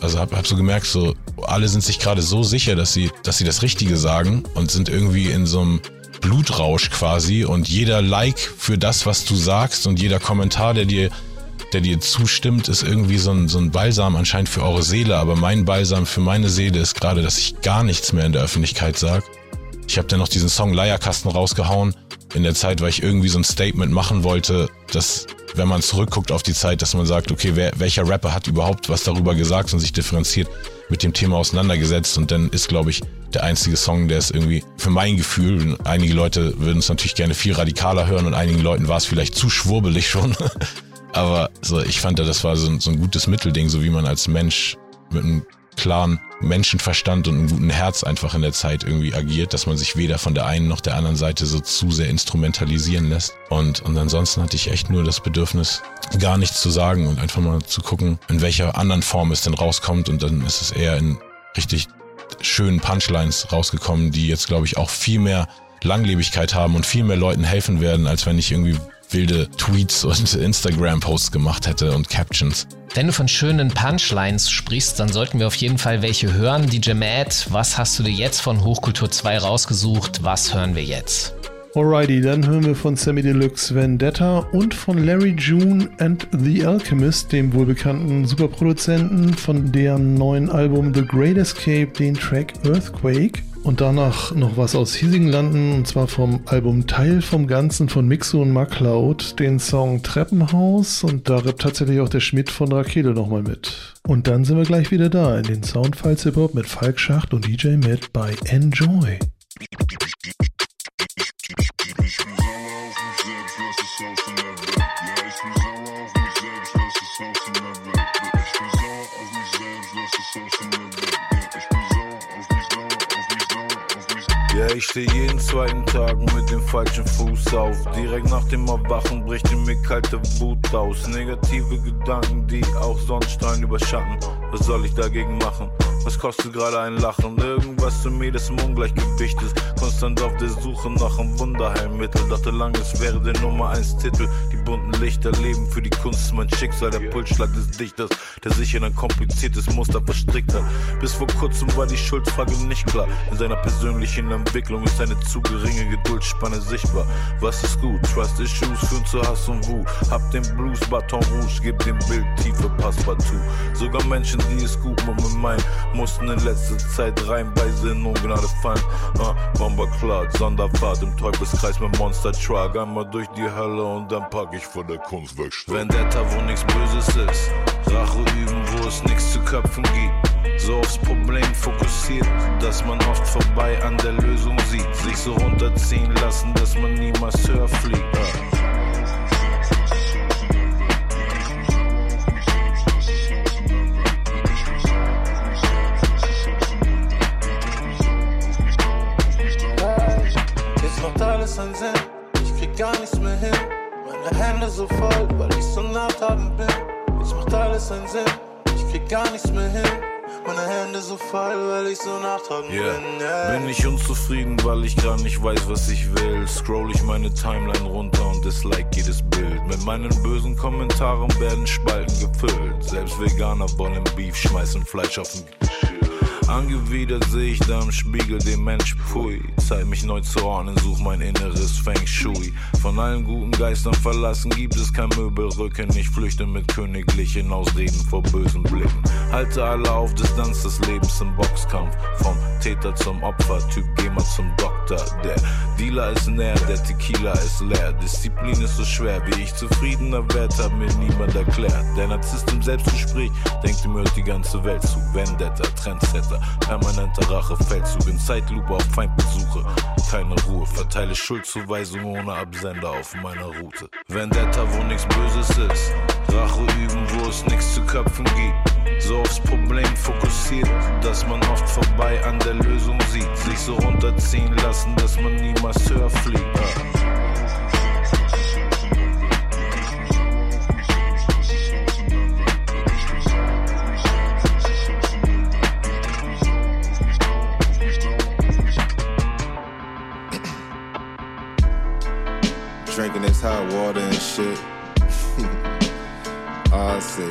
also hab, hab so gemerkt, so alle sind sich gerade so sicher, dass sie, dass sie das Richtige sagen und sind irgendwie in so einem Blutrausch quasi und jeder Like für das, was du sagst und jeder Kommentar, der dir, der dir zustimmt, ist irgendwie so ein, so ein Balsam anscheinend für eure Seele. Aber mein Balsam für meine Seele ist gerade, dass ich gar nichts mehr in der Öffentlichkeit sag. Ich habe dann noch diesen Song Leierkasten rausgehauen in der Zeit, weil ich irgendwie so ein Statement machen wollte, dass wenn man zurückguckt auf die Zeit, dass man sagt, okay, wer, welcher Rapper hat überhaupt was darüber gesagt und sich differenziert mit dem Thema auseinandergesetzt und dann ist, glaube ich, der einzige Song, der ist irgendwie für mein Gefühl, einige Leute würden es natürlich gerne viel radikaler hören und einigen Leuten war es vielleicht zu schwurbelig schon. Aber so, ich fand das war so, so ein gutes Mittelding, so wie man als Mensch mit einem klaren Menschenverstand und einem guten Herz einfach in der Zeit irgendwie agiert, dass man sich weder von der einen noch der anderen Seite so zu sehr instrumentalisieren lässt. Und, und ansonsten hatte ich echt nur das Bedürfnis, gar nichts zu sagen und einfach mal zu gucken, in welcher anderen Form es denn rauskommt. Und dann ist es eher in richtig schönen Punchlines rausgekommen, die jetzt, glaube ich, auch viel mehr Langlebigkeit haben und viel mehr Leuten helfen werden, als wenn ich irgendwie wilde Tweets und Instagram-Posts gemacht hätte und Captions. Wenn du von schönen Punchlines sprichst, dann sollten wir auf jeden Fall welche hören. DJ Matt, was hast du dir jetzt von Hochkultur 2 rausgesucht? Was hören wir jetzt? Alrighty, dann hören wir von Sammy Deluxe Vendetta und von Larry June and The Alchemist, dem wohlbekannten Superproduzenten, von deren neuen Album The Great Escape den Track Earthquake. Und danach noch was aus hiesigen Landen, und zwar vom Album Teil vom Ganzen von Mixo und MacLeod, den Song Treppenhaus. Und da rappt tatsächlich auch der Schmidt von Rakete nochmal mit. Und dann sind wir gleich wieder da in den Soundfiles Hip Hop mit Falk Schacht und DJ Matt bei Enjoy. Ja, ich stehe jeden zweiten Tag mit dem falschen Fuß auf. Direkt nach dem Erwachen bricht in mir kalte Wut aus. Negative Gedanken, die auch Sonnenstrahlen überschatten. Was soll ich dagegen machen? Was kostet gerade ein Lachen? Irgendwas in mir, das im Ungleichgewicht ist. Konstant auf der Suche nach einem Wunderheilmittel. Dachte lange, es wäre der Nummer 1 Titel. Die bunten Lichter. Leben für die Kunst mein Schicksal. Der Pulsschlag des Dichters, der sich in ein kompliziertes Muster verstrickt hat. Bis vor kurzem war die Schuldfrage nicht klar. In seiner persönlichen Entwicklung ist eine zu geringe Geduldsspanne sichtbar. Was ist gut? Trust Issues führen zu Hass und Wut. Hab den Blues, Baton Rouge, gib dem Bild tiefe Passepartout. Sogar Menschen, die es gut mit meinen, mussten in letzter Zeit reihenweise in Ungnade fallen. Ah, Bomber klar, Sonderfahrt im Teufelskreis mit Monster Truck. Einmal durch die Hölle und dann pack ich vor der Kunstwerkstatt. Vendetta, wo nichts Böses ist. Rache üben, wo es nichts zu köpfen gibt. So aufs Problem fokussiert, dass man oft vorbei an der Lösung sieht. Sich so runterziehen lassen, dass man niemals höher fliegt. Ah. Jetzt macht alles einen Sinn, ich krieg gar nichts mehr hin. Meine Hände so voll, weil ich so nachtragend bin. Jetzt macht alles einen Sinn, ich krieg gar nichts mehr hin. Meine Hände so voll, weil ich so nachtragend Yeah. bin. Yeah. Bin ich unzufrieden, weil ich gar nicht weiß, was ich will. Scroll ich meine Timeline runter und dislike jedes Bild. Mit meinen bösen Kommentaren werden Spalten gefüllt. Selbst Veganer wollen Beef, schmeißen Fleisch auf den Angewidert sehe ich da im Spiegel den Mensch Pfui. Zeit mich neu zu ordnen, such mein inneres Feng Shui. Von allen guten Geistern verlassen gibt es kein Möbelrücken. Ich flüchte mit königlichen Ausreden vor bösen Blicken. Halte alle auf Distanz des Lebens im Boxkampf. Vom Täter zum Opfer, Typ mal zum Doktor. Der Dealer ist näher, der Tequila ist leer. Disziplin ist so schwer, wie ich zufriedener werd, hat mir niemand erklärt. Der Narzisst im Selbstgespräch denkt, ihm hört die ganze Welt zu. Vendetta, Trendsetter, permanenter Rachefeldzug. In Zeitlupe auf Feindbesuche, keine Ruhe. Verteile Schuldzuweisungen ohne Absender auf meiner Route. Vendetta, wo nichts Böses ist. Rache üben, wo es nichts zu köpfen gibt. So aufs Problem fokussiert, dass man oft vorbei an der Lösung sieht. Sich so runterziehen lassen, dass man niemals höher fliegt. Ah. Shit. I see.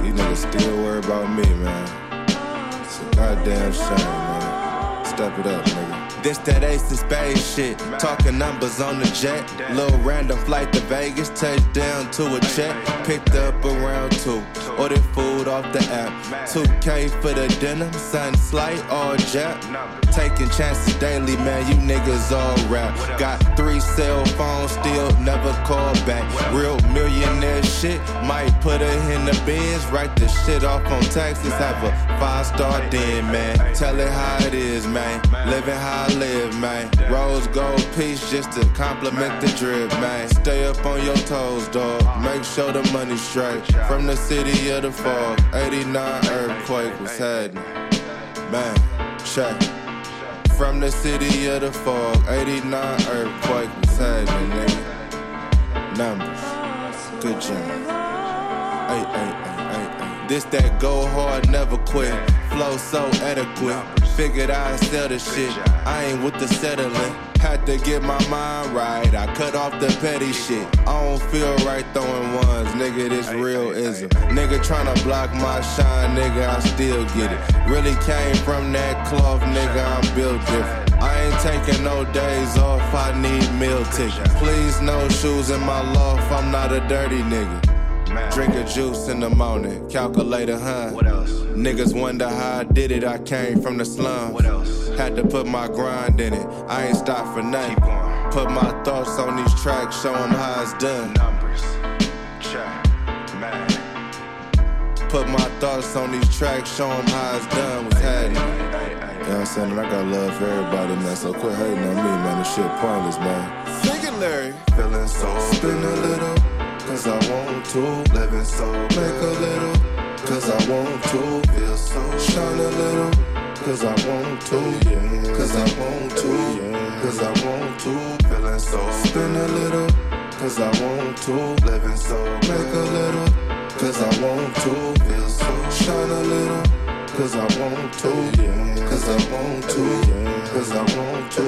These niggas still worry about me, man. It's a goddamn shame, man. Step it up, nigga. This that ace of spades shit. Talking numbers on the jet. Little random flight to Vegas. Touchdown to a check. Picked up around two. Ordered food off the app. 2K for the dinner. Sun slight, all jet. Taking chances daily, man. You niggas all rap. Got three cell phones, still never call back. Real millionaire shit. Might put her in the bins. Write the shit off on taxes. Have a five star den, man. Tell it how it is, man. Living I live, man. Rose gold piece just to compliment the drip, man. Stay up on your toes, dog. Make sure the money straight. From the city of the fog, 89 earthquake was happening. Man, check. From the city of the fog, 89 earthquake was happening, nigga. Numbers, good job. Ay, ay, ay, ay, ay. This that go hard, never quit. Flow so adequate. Figured I'd sell the shit. I ain't with the settling. Had to get my mind right. I cut off the petty shit. I don't feel right throwing ones, nigga. This real ism. Nigga tryna block my shine, nigga. I still get it. Really came from that cloth, nigga. I'm built different. I ain't taking no days off. I need meal tickets. Please, no shoes in my loft. I'm not a dirty nigga. Drink a juice in the morning, calculator, huh? What else? Niggas wonder how I did it, I came from the slums. What else? Had to put my grind in it, I ain't stopped for nothing. Put my thoughts on these tracks, show 'em how it's done. Numbers, check, man. Put my thoughts on these tracks, show 'em how it's done. What's happening? You know what I'm saying? And I got love for everybody, man. So quit hating on me, man. This shit pointless, man. Sing it, Larry. Feeling so spin a little, cause I want to. Living so make a little, cause I want to. Feel so shine a little, cause I want to. Yeah cause I want to, yeah cause I want to. Feeling so spin a little, cause I want to. Living so make a little, cause I want to. Feel so shine a little. Cause I want to, yeah cause I want to, yeah cause I want to.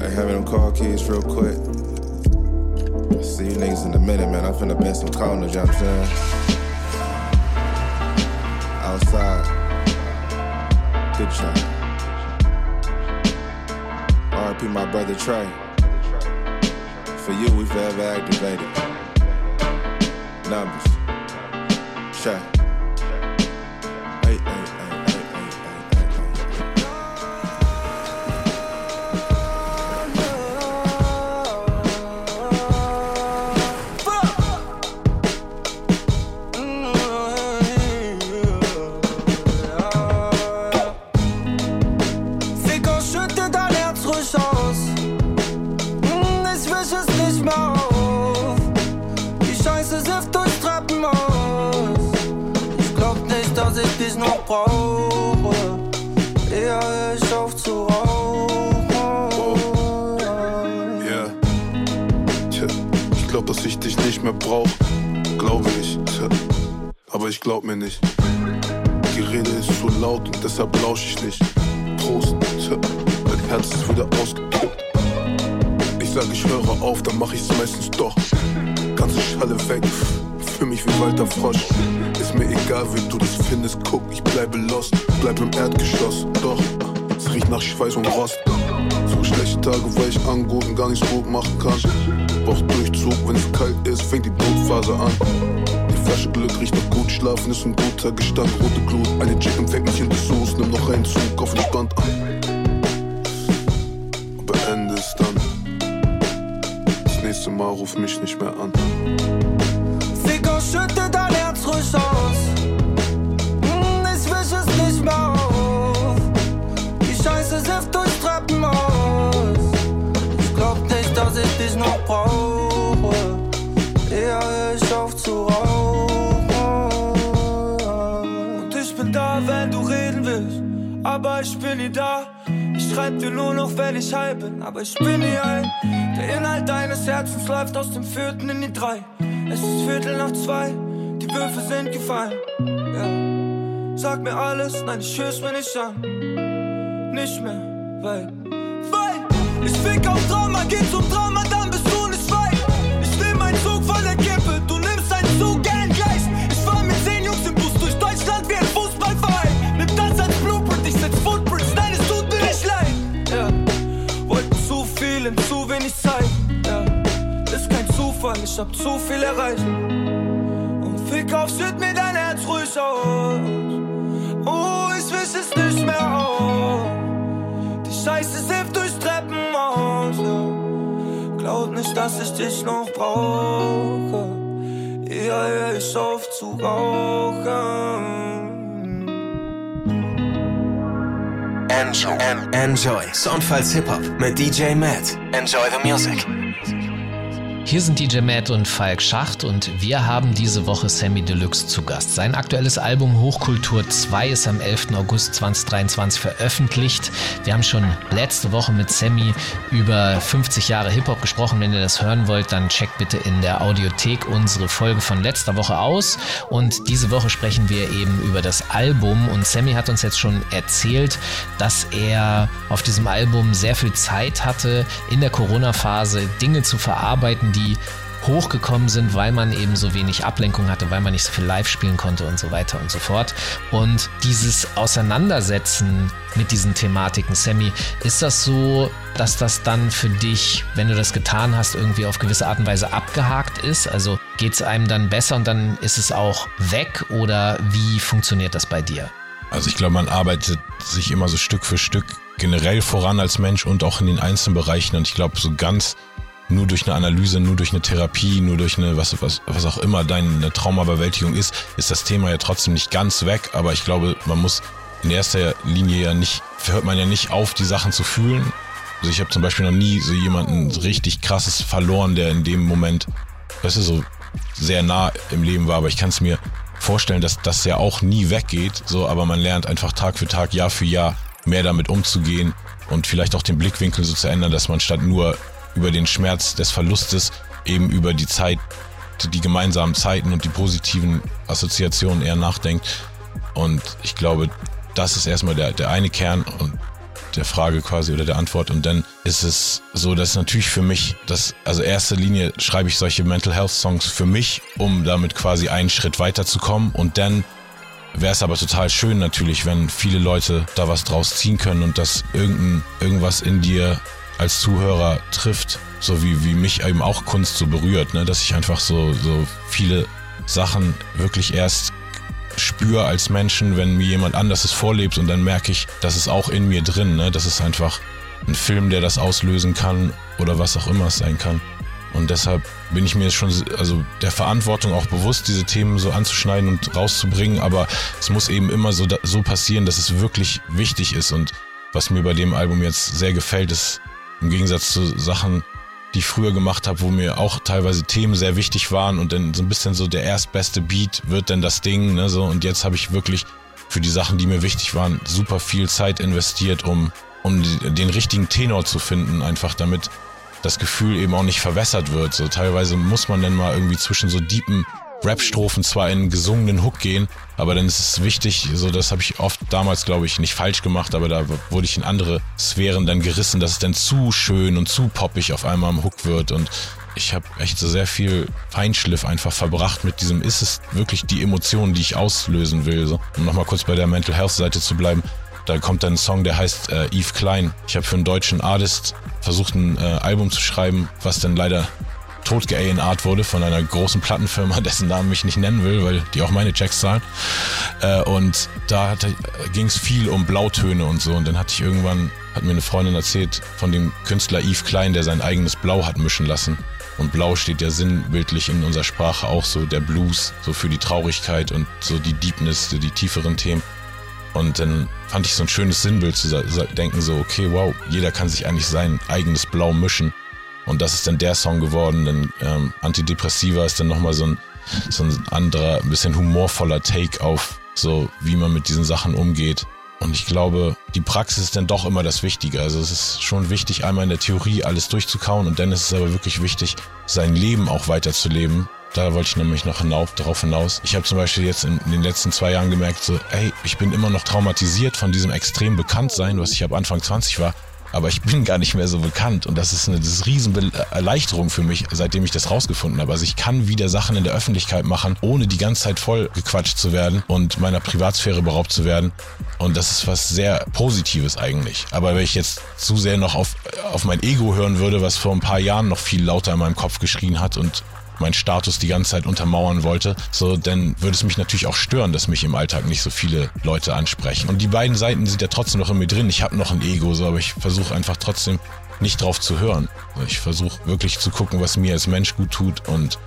Hey, have me them car keys real quick. See you niggas in a minute, man. I'm finna pay some corners, you know what I'm saying? Outside. Good try. RP my brother Trey. For you, we forever activated. Numbers. Check. Nicht mehr brauch. Glaube ich. Aber ich glaub mir nicht. Die Rede ist zu laut und deshalb lausch ich nicht. Prost. Mein Herz ist wieder ausgekippt. Ich sag, ich höre auf, dann mach ich's meistens doch. Ganze Schalle weg. Für mich wie Walter Frosch. Ist mir egal, wie du das findest. Guck, ich bleibe lost. Bleib im Erdgeschoss. Doch, es riecht nach Schweiß und Rost. So schlechte Tage, weil ich angut und gar nichts gut machen kann. Brauch Durchzug, wenn es kalt ist, fängt die Blutphase an. Die Flasche Glück riecht nach gut, schlafen ist ein guter Gestank, rote Glut. Eine Chick empfängt mich in Dessous, nimm noch einen Zug auf entspannt an. Beende es dann. Das nächste Mal ruf mich nicht mehr an. Fick und schütte dein Herz ruhig aus. Hm, Ich wisch es nicht mehr auf. Die Scheiße sift durch Treppenhaus. Ich glaub nicht, dass ich dich noch brauche. Aber ich bin nie da. Ich schreib dir nur noch, wenn ich heil bin. Aber ich bin nie ein. Der Inhalt deines Herzens läuft aus dem Vierten in die Drei. Es ist Viertel nach zwei. Die Würfe sind gefallen. Ja. Sag mir alles, nein, ich hör's mir nicht an. Nicht mehr, weil. Weil ich fick auf Drama, geh zum Drama, dann ich hab zu viel erreicht. Und fick auf, schütt mir dein Herz ruhig aus. Oh, ich wisch es nicht mehr auf. Die Scheiße sift durch Treppenhaus. Ja. Glaub nicht, dass ich dich noch brauche. Eher hör ich auf zu rauchen. Enjoy. Enjoy. Soundfiles Hip Hop mit DJ Matt. Enjoy the music. Hier sind DJ Matt und Falk Schacht und wir haben diese Woche Sammy Deluxe zu Gast. Sein aktuelles Album Hochkultur 2 ist am 11. August 2023 veröffentlicht. Wir haben schon letzte Woche mit Sammy über 50 Jahre Hip-Hop gesprochen. Wenn ihr das hören wollt, dann checkt bitte in der Audiothek unsere Folge von letzter Woche aus. Und diese Woche sprechen wir eben über das Album. Und Sammy hat uns jetzt schon erzählt, dass er auf diesem Album sehr viel Zeit hatte, in der Corona-Phase Dinge zu verarbeiten, die hochgekommen sind, weil man eben so wenig Ablenkung hatte, weil man nicht so viel live spielen konnte und so weiter und so fort. Und dieses Auseinandersetzen mit diesen Thematiken, Sammy, ist das so, dass das dann für dich, wenn du das getan hast, irgendwie auf gewisse Art und Weise abgehakt ist? Also geht es einem dann besser und dann ist es auch weg oder wie funktioniert das bei dir? Also ich glaube, man arbeitet sich immer so Stück für Stück generell voran als Mensch und auch in den einzelnen Bereichen. Und ich glaube, so ganz nur durch eine Analyse, nur durch eine Therapie, nur durch eine, was, was, was auch immer deine Traumabewältigung ist, ist das Thema ja trotzdem nicht ganz weg. Aber ich glaube, man muss in erster Linie ja nicht, hört man ja nicht auf, die Sachen zu fühlen. Also ich habe zum Beispiel noch nie so jemanden richtig krasses verloren, der in dem Moment, weißt du, so sehr nah im Leben war. Aber ich kann es mir vorstellen, dass das ja auch nie weggeht. So, aber man lernt einfach Tag für Tag, Jahr für Jahr mehr damit umzugehen und vielleicht auch den Blickwinkel so zu ändern, dass man statt nur über den Schmerz des Verlustes eben über die Zeit, die gemeinsamen Zeiten und die positiven Assoziationen eher nachdenkt. Und ich glaube, das ist erstmal der, der eine Kern. Und der Frage quasi oder der Antwort. Und dann ist es so, dass natürlich für mich, das, also erster Linie schreibe ich solche Mental Health Songs für mich, um damit quasi einen Schritt weiterzukommen. Und dann wäre es aber total schön natürlich, wenn viele Leute da was draus ziehen können und dass irgendein, irgendwas in dir als Zuhörer trifft, so wie, wie mich eben auch Kunst so berührt, ne? dass ich einfach so, so viele Sachen wirklich erst spüre als Menschen, wenn mir jemand anders es vorlebt und dann merke ich, das ist auch in mir drin, ne? das ist einfach ein Film, der das auslösen kann oder was auch immer es sein kann. Und deshalb bin ich mir schon also der Verantwortung auch bewusst, diese Themen so anzuschneiden und rauszubringen. Aber es muss eben immer so, so passieren, dass es wirklich wichtig ist. Und was mir bei dem Album jetzt sehr gefällt, ist im Gegensatz zu Sachen, die ich früher gemacht habe, wo mir auch teilweise Themen sehr wichtig waren und dann so ein bisschen so der erstbeste Beat wird dann das Ding. Ne, so. Und jetzt habe ich wirklich für die Sachen, die mir wichtig waren, super viel Zeit investiert, um, um den richtigen Tenor zu finden, einfach damit das Gefühl eben auch nicht verwässert wird. So teilweise muss man dann mal irgendwie zwischen so deepen Rap-Strophen zwar in einen gesungenen Hook gehen, aber dann ist es wichtig, so das habe ich oft damals, glaube ich, nicht falsch gemacht, aber da wurde ich in andere Sphären dann gerissen, dass es dann zu schön und zu poppig auf einmal am Hook wird und ich habe echt so sehr viel Feinschliff einfach verbracht mit diesem, ist es wirklich die Emotion, die ich auslösen will, so. Um nochmal kurz bei der Mental Health Seite zu bleiben, da kommt dann ein Song, der heißt äh, Eve Klein. Ich habe für einen deutschen Artist versucht, ein äh, Album zu schreiben, was dann leider tot Art wurde von einer großen Plattenfirma, dessen Namen ich nicht nennen will, weil die auch meine Checks zahlen. Äh, und da ging es viel um Blautöne und so. Und dann hatte ich irgendwann, hat mir eine Freundin erzählt von dem Künstler Yves Klein, der sein eigenes Blau hat mischen lassen. Und Blau steht ja sinnbildlich in unserer Sprache auch so der Blues, so für die Traurigkeit und so die Deepness, die tieferen Themen. Und dann fand ich so ein schönes Sinnbild zu denken, so, okay, wow, jeder kann sich eigentlich sein eigenes Blau mischen. Und das ist dann der Song geworden, denn ähm, Antidepressiva ist dann nochmal so ein, so ein anderer, ein bisschen humorvoller Take auf so, wie man mit diesen Sachen umgeht. Und ich glaube, die Praxis ist dann doch immer das Wichtige. Also es ist schon wichtig, einmal in der Theorie alles durchzukauen und dann ist es aber wirklich wichtig, sein Leben auch weiterzuleben da wollte ich nämlich noch hinauf, darauf hinaus. Ich habe zum Beispiel jetzt in, in, den letzten zwei Jahren gemerkt, so, ey, ich bin immer noch traumatisiert von diesem extrem Bekanntsein, was ich ab Anfang 20 war. Aber ich bin gar nicht mehr so bekannt und das ist eine das ist riesen Erleichterung für mich, seitdem ich das rausgefunden habe. Also ich kann wieder Sachen in der Öffentlichkeit machen, ohne die ganze Zeit voll gequatscht zu werden und meiner Privatsphäre beraubt zu werden. Und das ist was sehr Positives eigentlich. Aber wenn ich jetzt zu sehr noch auf, auf mein Ego hören würde, was vor ein paar Jahren noch viel lauter in meinem Kopf geschrien hat und meinen Status die ganze Zeit untermauern wollte, so dann würde es mich natürlich auch stören, dass mich im Alltag nicht so viele Leute ansprechen. Und die beiden Seiten sind ja trotzdem noch in mir drin. Ich habe noch ein Ego, so, aber ich versuche einfach trotzdem nicht drauf zu hören. Ich versuche wirklich zu gucken, was mir als Mensch gut tut und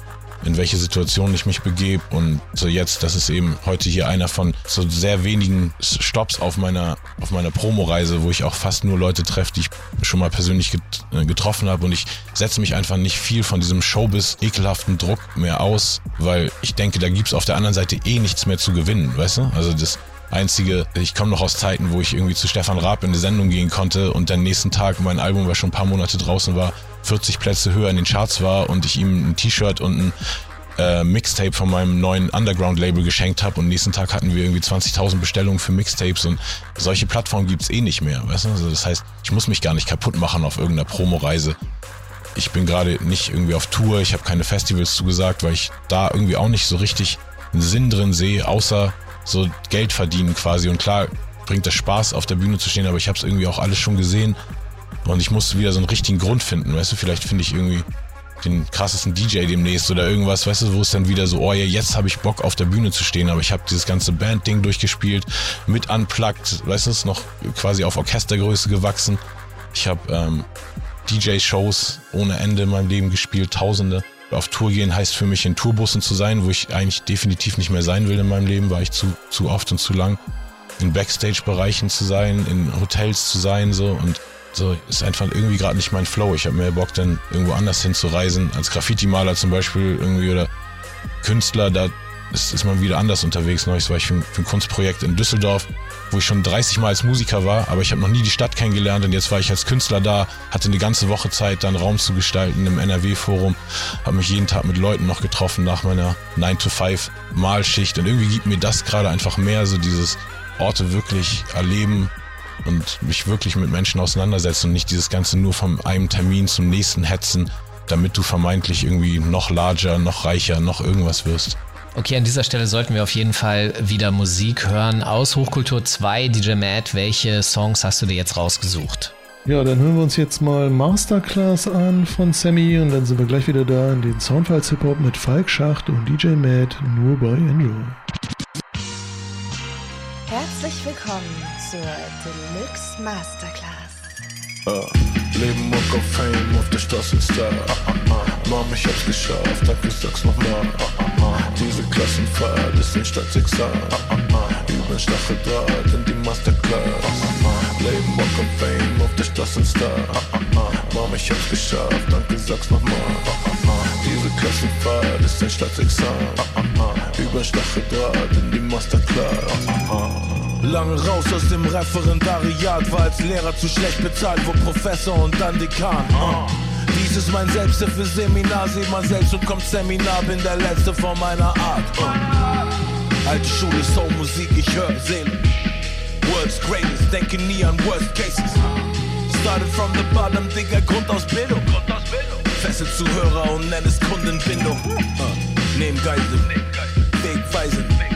in welche Situation ich mich begebe. Und so jetzt, das ist eben heute hier einer von so sehr wenigen Stops auf meiner, auf meiner Promoreise, wo ich auch fast nur Leute treffe, die ich schon mal persönlich get, äh, getroffen habe. Und ich setze mich einfach nicht viel von diesem Showbiz ekelhaften Druck mehr aus, weil ich denke, da gibt's auf der anderen Seite eh nichts mehr zu gewinnen, weißt du? Also das Einzige, ich komme noch aus Zeiten, wo ich irgendwie zu Stefan Raab in die Sendung gehen konnte und den nächsten Tag mein Album, was schon ein paar Monate draußen war, 40 Plätze höher in den Charts war und ich ihm ein T-Shirt und ein äh, Mixtape von meinem neuen Underground-Label geschenkt habe und nächsten Tag hatten wir irgendwie 20.000 Bestellungen für Mixtapes und solche Plattformen gibt's eh nicht mehr. Weißt du? also das heißt, ich muss mich gar nicht kaputt machen auf irgendeiner Promoreise. Ich bin gerade nicht irgendwie auf Tour, ich habe keine Festivals zugesagt, weil ich da irgendwie auch nicht so richtig einen Sinn drin sehe, außer so Geld verdienen quasi. Und klar bringt das Spaß, auf der Bühne zu stehen, aber ich habe es irgendwie auch alles schon gesehen und ich muss wieder so einen richtigen Grund finden. Weißt du, vielleicht finde ich irgendwie den krassesten DJ demnächst oder irgendwas, weißt du, wo es dann wieder so, oh ja, jetzt habe ich Bock auf der Bühne zu stehen, aber ich habe dieses ganze Band-Ding durchgespielt, mit unplugged, weißt du, ist noch quasi auf Orchestergröße gewachsen. Ich habe ähm, DJ-Shows ohne Ende in meinem Leben gespielt, Tausende. Auf Tour gehen heißt für mich in Tourbussen zu sein, wo ich eigentlich definitiv nicht mehr sein will in meinem Leben, war ich zu, zu oft und zu lang. In Backstage-Bereichen zu sein, in Hotels zu sein, so und so ist einfach irgendwie gerade nicht mein Flow. Ich habe mehr Bock, dann irgendwo anders hinzureisen. Als Graffiti-Maler zum Beispiel irgendwie oder Künstler, da ist, ist man wieder anders unterwegs. Neues war ich für, für ein Kunstprojekt in Düsseldorf, wo ich schon 30 Mal als Musiker war, aber ich habe noch nie die Stadt kennengelernt und jetzt war ich als Künstler da, hatte eine ganze Woche Zeit, dann Raum zu gestalten im NRW-Forum, habe mich jeden Tag mit Leuten noch getroffen nach meiner 9-to-5 Malschicht und irgendwie gibt mir das gerade einfach mehr, so dieses Orte wirklich erleben, und mich wirklich mit Menschen auseinandersetzen und nicht dieses Ganze nur von einem Termin zum nächsten hetzen, damit du vermeintlich irgendwie noch larger, noch reicher, noch irgendwas wirst. Okay, an dieser Stelle sollten wir auf jeden Fall wieder Musik hören aus Hochkultur 2. DJ Matt, welche Songs hast du dir jetzt rausgesucht? Ja, dann hören wir uns jetzt mal Masterclass an von Sammy und dann sind wir gleich wieder da in den Soundfiles Hip Hop mit Falk Schacht und DJ Matt nur bei Enjoy. Herzlich willkommen zur Deluxe Masterclass. Uh, Leben of Fame auf der Straße Star. Uh, uh, Mom, ich hab's geschafft, danke, sag's nochmal. Diese Klassenfahrt ist ein Staatsexamen. Über Stacheldraht in die Masterclass. Leben Walk of Fame auf der Straße Star. Mom, ich hab's geschafft, danke, sag's nochmal. Diese Klassenfahrt ist ein Staatsexamen. Über Stacheldraht in die Masterclass. Lange raus aus dem Referendariat, war als Lehrer zu schlecht bezahlt, wo Professor und dann Dekan. Uh. Dies ist mein Selbsthilfeseminar, seh mal selbst und kommt Seminar, bin der Letzte von meiner Art. Uh. Alte Schule, Soul, Musik, ich hör Seele. World's greatest, denke nie an Worst Cases. Started from the bottom, Digga, Grundausbildung. Feste Zuhörer und nenn es Kundenbindung. Uh. Nehm Geisel, Wegweisen.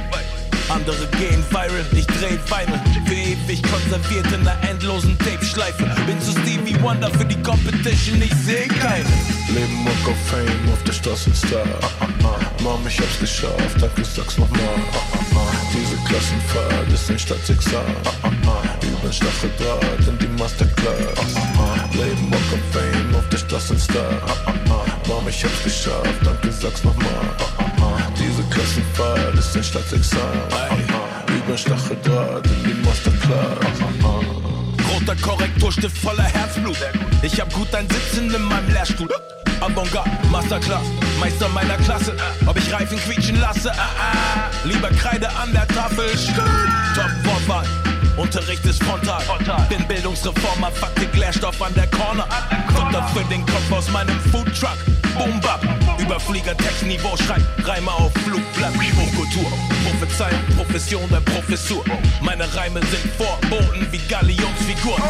Andere gehen viral, ich dreh Vinyl Für ewig konserviert in einer endlosen Tape-Schleife. Bin zu Stevie Wonder für die Competition, ich seh keine Leben Walk of Fame auf der Straße Star Mom, ich hab's geschafft, danke, sag's nochmal Diese Klassenfahrt ist ein Staatsexamen. Über Stacheldraht in die Masterclass. Leben Walk of Fame auf der Straße Star Mom, ich hab's geschafft, danke, sag's nochmal Klassenfahrt ist ein Staatsexamen. Über Stacheldraht in die Masterclass. Roter Korrekturstift voller Herzblut. Ich hab gut ein Sitzen in meinem Lehrstuhl. Avantgarde, Masterclass, Meister meiner Klasse. Ob ich Reifen quietschen lasse, ah, ah. lieber Kreide an der Tafel. Top Wortwahl. Unterricht ist frontal. Bin Bildungsreformer, Faktik, Lehrstoff an der Corner. Futter für den Kopf aus meinem Foodtruck. Boom bap, Überflieger Tech-Niveau schreibt Reime auf Flugblatt, Hochkultur, Prophezeiung, Profession der Professur. Meine Reime sind Vorboten wie Galionsfiguren.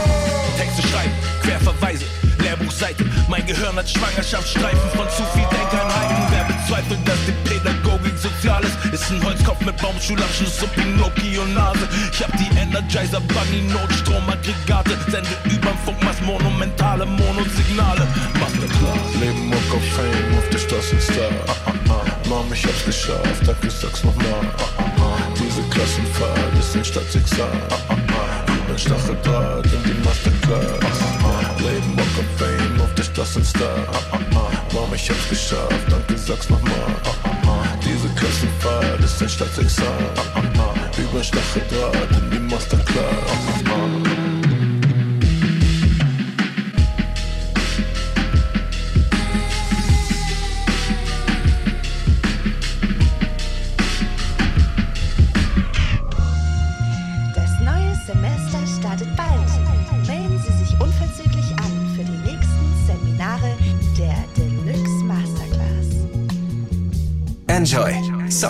Texte schreiben, Querverweise, Lehrbuchseite. Mein Gehirn hat Schwangerschaftsstreifen von zu viel Denkeinheiten. Wer bezweifelt, dass die Pädagogik sozial ist, ist ein Holzkopf mit Baumschulabschluss und Pinocchio-Nase. Ich hab die Energizer Bunny Notstromaggregate, sende überm Funkmast monumentale Monosignale. Masterclass. Leben Walk of Fame auf der Straße Star. Mom, ich hab's geschafft, danke, sag's nochmal. Diese Klassenfahrt ist ein Staatsexamen. Über Stacheldraht in die Masterclass. Leben Walk of Fame auf der Straße Star. Mom, ich hab's geschafft, danke, sag's nochmal. Diese Klassenfahrt ist ein Staatsexamen. Über Stacheldraht in die Masterclass.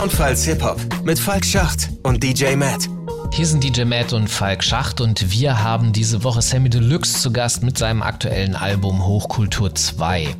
Soundfiles Hip Hop mit Falk Schacht und DJ Matt. Hier sind DJ Matt und Falk Schacht und wir haben diese Woche Sammy Deluxe zu Gast mit seinem aktuellen Album Hochkultur 2.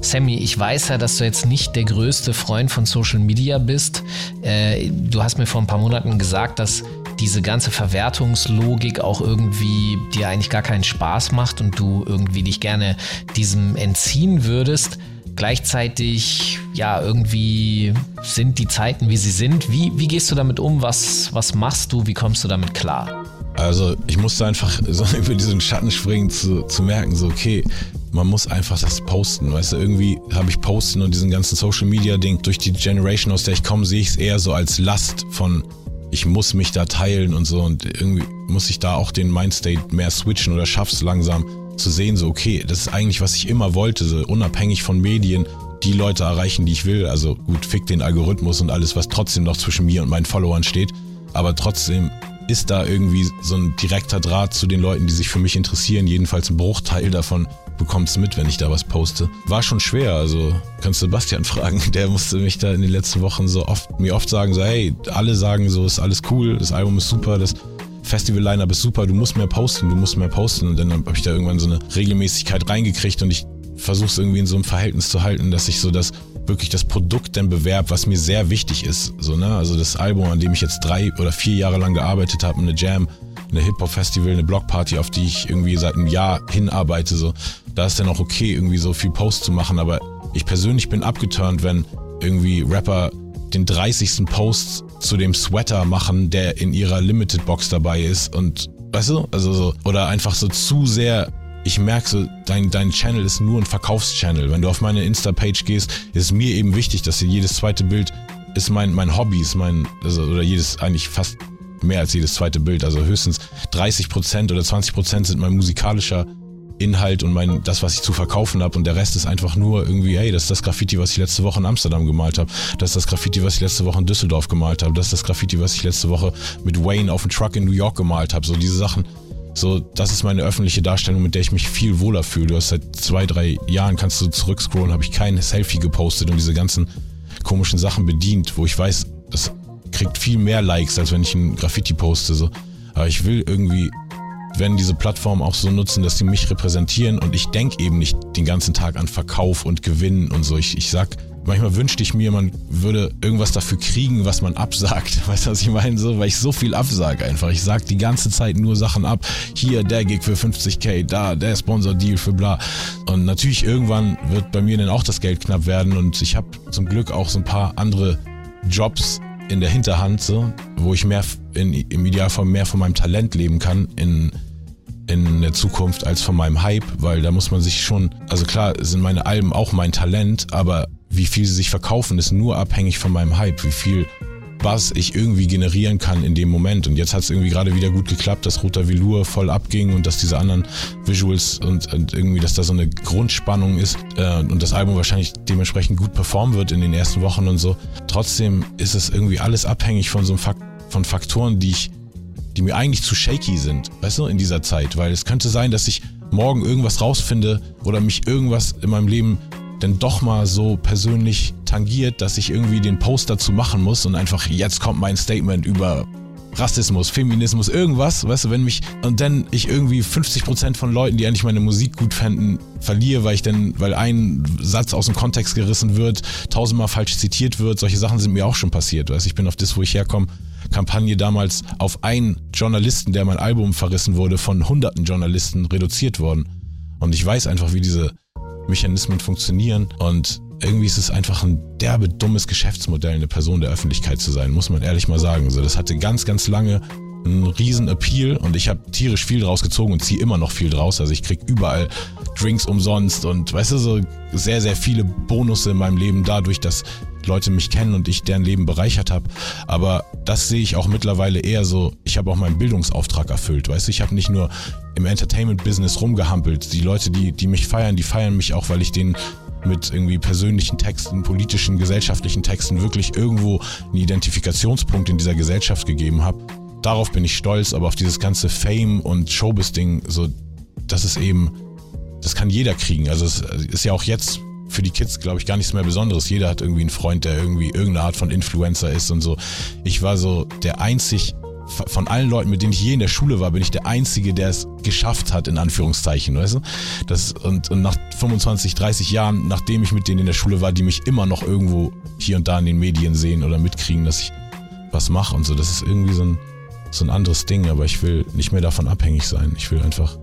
Sammy, ich weiß ja, dass du jetzt nicht der größte Freund von Social Media bist. Äh, du hast mir vor ein paar Monaten gesagt, dass diese ganze Verwertungslogik auch irgendwie dir eigentlich gar keinen Spaß macht und du irgendwie dich gerne diesem entziehen würdest. Gleichzeitig, ja, irgendwie sind die Zeiten, wie sie sind. Wie, wie gehst du damit um? Was, was machst du? Wie kommst du damit klar? Also ich musste einfach so über diesen Schatten springen, zu, zu merken, so okay, man muss einfach das posten. Weißt du, irgendwie habe ich Posten und diesen ganzen Social Media Ding durch die Generation, aus der ich komme, sehe ich es eher so als Last von ich muss mich da teilen und so und irgendwie muss ich da auch den Mindstate mehr switchen oder schaff's langsam zu sehen, so okay, das ist eigentlich, was ich immer wollte, so unabhängig von Medien, die Leute erreichen, die ich will. Also gut, fick den Algorithmus und alles, was trotzdem noch zwischen mir und meinen Followern steht. Aber trotzdem ist da irgendwie so ein direkter Draht zu den Leuten, die sich für mich interessieren. Jedenfalls ein Bruchteil davon bekommt's mit, wenn ich da was poste. War schon schwer, also kannst Sebastian fragen. Der musste mich da in den letzten Wochen so oft, mir oft sagen, so hey, alle sagen so, ist alles cool, das Album ist super, das Festival-Line-Up ist super, du musst mehr posten, du musst mehr posten. Und dann habe ich da irgendwann so eine Regelmäßigkeit reingekriegt und ich versuche es irgendwie in so einem Verhältnis zu halten, dass ich so das wirklich das Produkt dann bewerb, was mir sehr wichtig ist. So, ne? Also das Album, an dem ich jetzt drei oder vier Jahre lang gearbeitet habe, eine Jam, eine Hip-Hop-Festival, eine Blockparty, auf die ich irgendwie seit einem Jahr hinarbeite, so, da ist dann auch okay, irgendwie so viel Post zu machen, aber ich persönlich bin abgeturnt, wenn irgendwie Rapper den 30. Post zu dem Sweater machen, der in ihrer Limited Box dabei ist und weißt du, also so oder einfach so zu sehr ich merke so, dein, dein Channel ist nur ein Verkaufschannel. Wenn du auf meine Insta-Page gehst, ist mir eben wichtig, dass jedes zweite Bild ist mein, mein Hobby, ist mein, also, oder jedes, eigentlich fast mehr als jedes zweite Bild. Also höchstens 30% oder 20% sind mein musikalischer Inhalt und mein, das, was ich zu verkaufen habe und der Rest ist einfach nur irgendwie, hey, das ist das Graffiti, was ich letzte Woche in Amsterdam gemalt habe, das ist das Graffiti, was ich letzte Woche in Düsseldorf gemalt habe, das ist das Graffiti, was ich letzte Woche mit Wayne auf dem Truck in New York gemalt habe, so diese Sachen. So, das ist meine öffentliche Darstellung, mit der ich mich viel wohler fühle. Du hast seit zwei, drei Jahren, kannst du zurückscrollen, habe ich kein Selfie gepostet und diese ganzen komischen Sachen bedient, wo ich weiß, das kriegt viel mehr Likes, als wenn ich ein Graffiti poste. So. Aber ich will irgendwie werden diese Plattformen auch so nutzen, dass sie mich repräsentieren und ich denke eben nicht den ganzen Tag an Verkauf und Gewinn und so. Ich, ich sag, manchmal wünschte ich mir, man würde irgendwas dafür kriegen, was man absagt. Weißt du, was ich meine? So, weil ich so viel absage einfach. Ich sag die ganze Zeit nur Sachen ab. Hier der Gig für 50k, da der Sponsor-Deal für bla. Und natürlich irgendwann wird bei mir dann auch das Geld knapp werden und ich habe zum Glück auch so ein paar andere Jobs in der Hinterhand, so, wo ich mehr in, im Idealfall mehr von meinem Talent leben kann in in der Zukunft als von meinem Hype, weil da muss man sich schon, also klar sind meine Alben auch mein Talent, aber wie viel sie sich verkaufen, ist nur abhängig von meinem Hype, wie viel Buzz ich irgendwie generieren kann in dem Moment. Und jetzt hat es irgendwie gerade wieder gut geklappt, dass Roter Velour voll abging und dass diese anderen Visuals und, und irgendwie, dass da so eine Grundspannung ist äh, und das Album wahrscheinlich dementsprechend gut performen wird in den ersten Wochen und so. Trotzdem ist es irgendwie alles abhängig von so einem Fakt, von Faktoren, die ich die mir eigentlich zu shaky sind, weißt du, in dieser Zeit. Weil es könnte sein, dass ich morgen irgendwas rausfinde oder mich irgendwas in meinem Leben denn doch mal so persönlich tangiert, dass ich irgendwie den Post dazu machen muss und einfach jetzt kommt mein Statement über Rassismus, Feminismus, irgendwas, weißt du, wenn mich und dann ich irgendwie 50% von Leuten, die eigentlich meine Musik gut fänden, verliere, weil ich dann, weil ein Satz aus dem Kontext gerissen wird, tausendmal falsch zitiert wird, solche Sachen sind mir auch schon passiert, weißt ich bin auf das, wo ich herkomme, Kampagne damals auf einen Journalisten, der mein Album verrissen wurde, von hunderten Journalisten reduziert worden. Und ich weiß einfach, wie diese Mechanismen funktionieren und irgendwie ist es einfach ein derbe dummes Geschäftsmodell, eine Person der Öffentlichkeit zu sein, muss man ehrlich mal sagen. So, das hatte ganz, ganz lange einen riesen Appeal und ich habe tierisch viel draus gezogen und ziehe immer noch viel draus. Also ich krieg überall Drinks umsonst und weißt du, so sehr, sehr viele Bonusse in meinem Leben dadurch, dass Leute mich kennen und ich deren Leben bereichert habe. Aber das sehe ich auch mittlerweile eher so, ich habe auch meinen Bildungsauftrag erfüllt. Weißt du, ich habe nicht nur im Entertainment-Business rumgehampelt. Die Leute, die, die mich feiern, die feiern mich auch, weil ich denen mit irgendwie persönlichen Texten, politischen, gesellschaftlichen Texten wirklich irgendwo einen Identifikationspunkt in dieser Gesellschaft gegeben habe. Darauf bin ich stolz, aber auf dieses ganze Fame und Showbiz-Ding, so, das ist eben, das kann jeder kriegen. Also es ist ja auch jetzt für die Kids, glaube ich, gar nichts mehr Besonderes. Jeder hat irgendwie einen Freund, der irgendwie irgendeine Art von Influencer ist und so. Ich war so der einzig, von allen Leuten, mit denen ich je in der Schule war, bin ich der Einzige, der es geschafft hat, in Anführungszeichen, weißt du? Das, und, und nach 25, 30 Jahren, nachdem ich mit denen in der Schule war, die mich immer noch irgendwo hier und da in den Medien sehen oder mitkriegen, dass ich was mache und so. Das ist irgendwie so ein, so ein anderes Ding, aber ich will nicht mehr davon abhängig sein. Ich will einfach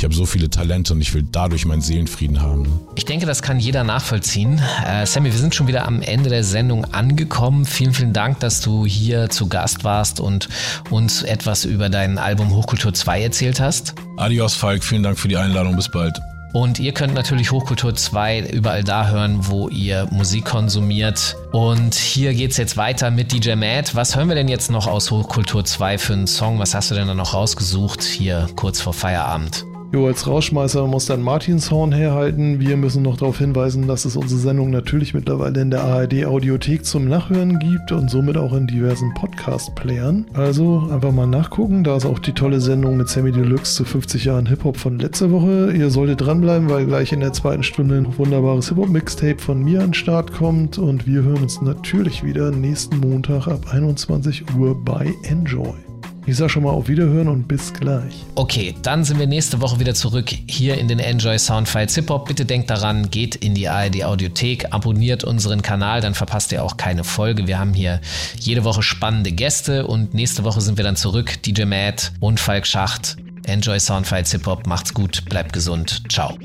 ich habe so viele Talente und ich will dadurch meinen Seelenfrieden haben. Ich denke, das kann jeder nachvollziehen. Äh, Sammy, wir sind schon wieder am Ende der Sendung angekommen. Vielen, vielen Dank, dass du hier zu Gast warst und uns etwas über dein Album Hochkultur 2 erzählt hast. Adios, Falk. Vielen Dank für die Einladung. Bis bald. Und ihr könnt natürlich Hochkultur 2 überall da hören, wo ihr Musik konsumiert. Und hier geht es jetzt weiter mit DJ Matt. Was hören wir denn jetzt noch aus Hochkultur 2 für einen Song? Was hast du denn da noch rausgesucht hier kurz vor Feierabend? Jo, als Rauschmeißer muss dann Martinshorn herhalten. Wir müssen noch darauf hinweisen, dass es unsere Sendung natürlich mittlerweile in der ARD Audiothek zum Nachhören gibt und somit auch in diversen Podcast-Playern. Also einfach mal nachgucken. Da ist auch die tolle Sendung mit Sammy Deluxe zu 50 Jahren Hip-Hop von letzter Woche. Ihr solltet dranbleiben, weil gleich in der zweiten Stunde ein wunderbares Hip-Hop-Mixtape von mir an den Start kommt. Und wir hören uns natürlich wieder nächsten Montag ab 21 Uhr bei Enjoy. Ich sag schon mal auf Wiederhören und bis gleich. Okay, dann sind wir nächste Woche wieder zurück hier in den Enjoy Soundfiles Hip Hop. Bitte denkt daran, geht in die ARD Audiothek, abonniert unseren Kanal, dann verpasst ihr auch keine Folge. Wir haben hier jede Woche spannende Gäste und nächste Woche sind wir dann zurück. DJ Matt und Falk Schacht. Enjoy Soundfiles Hip Hop. Macht's gut, bleibt gesund. Ciao.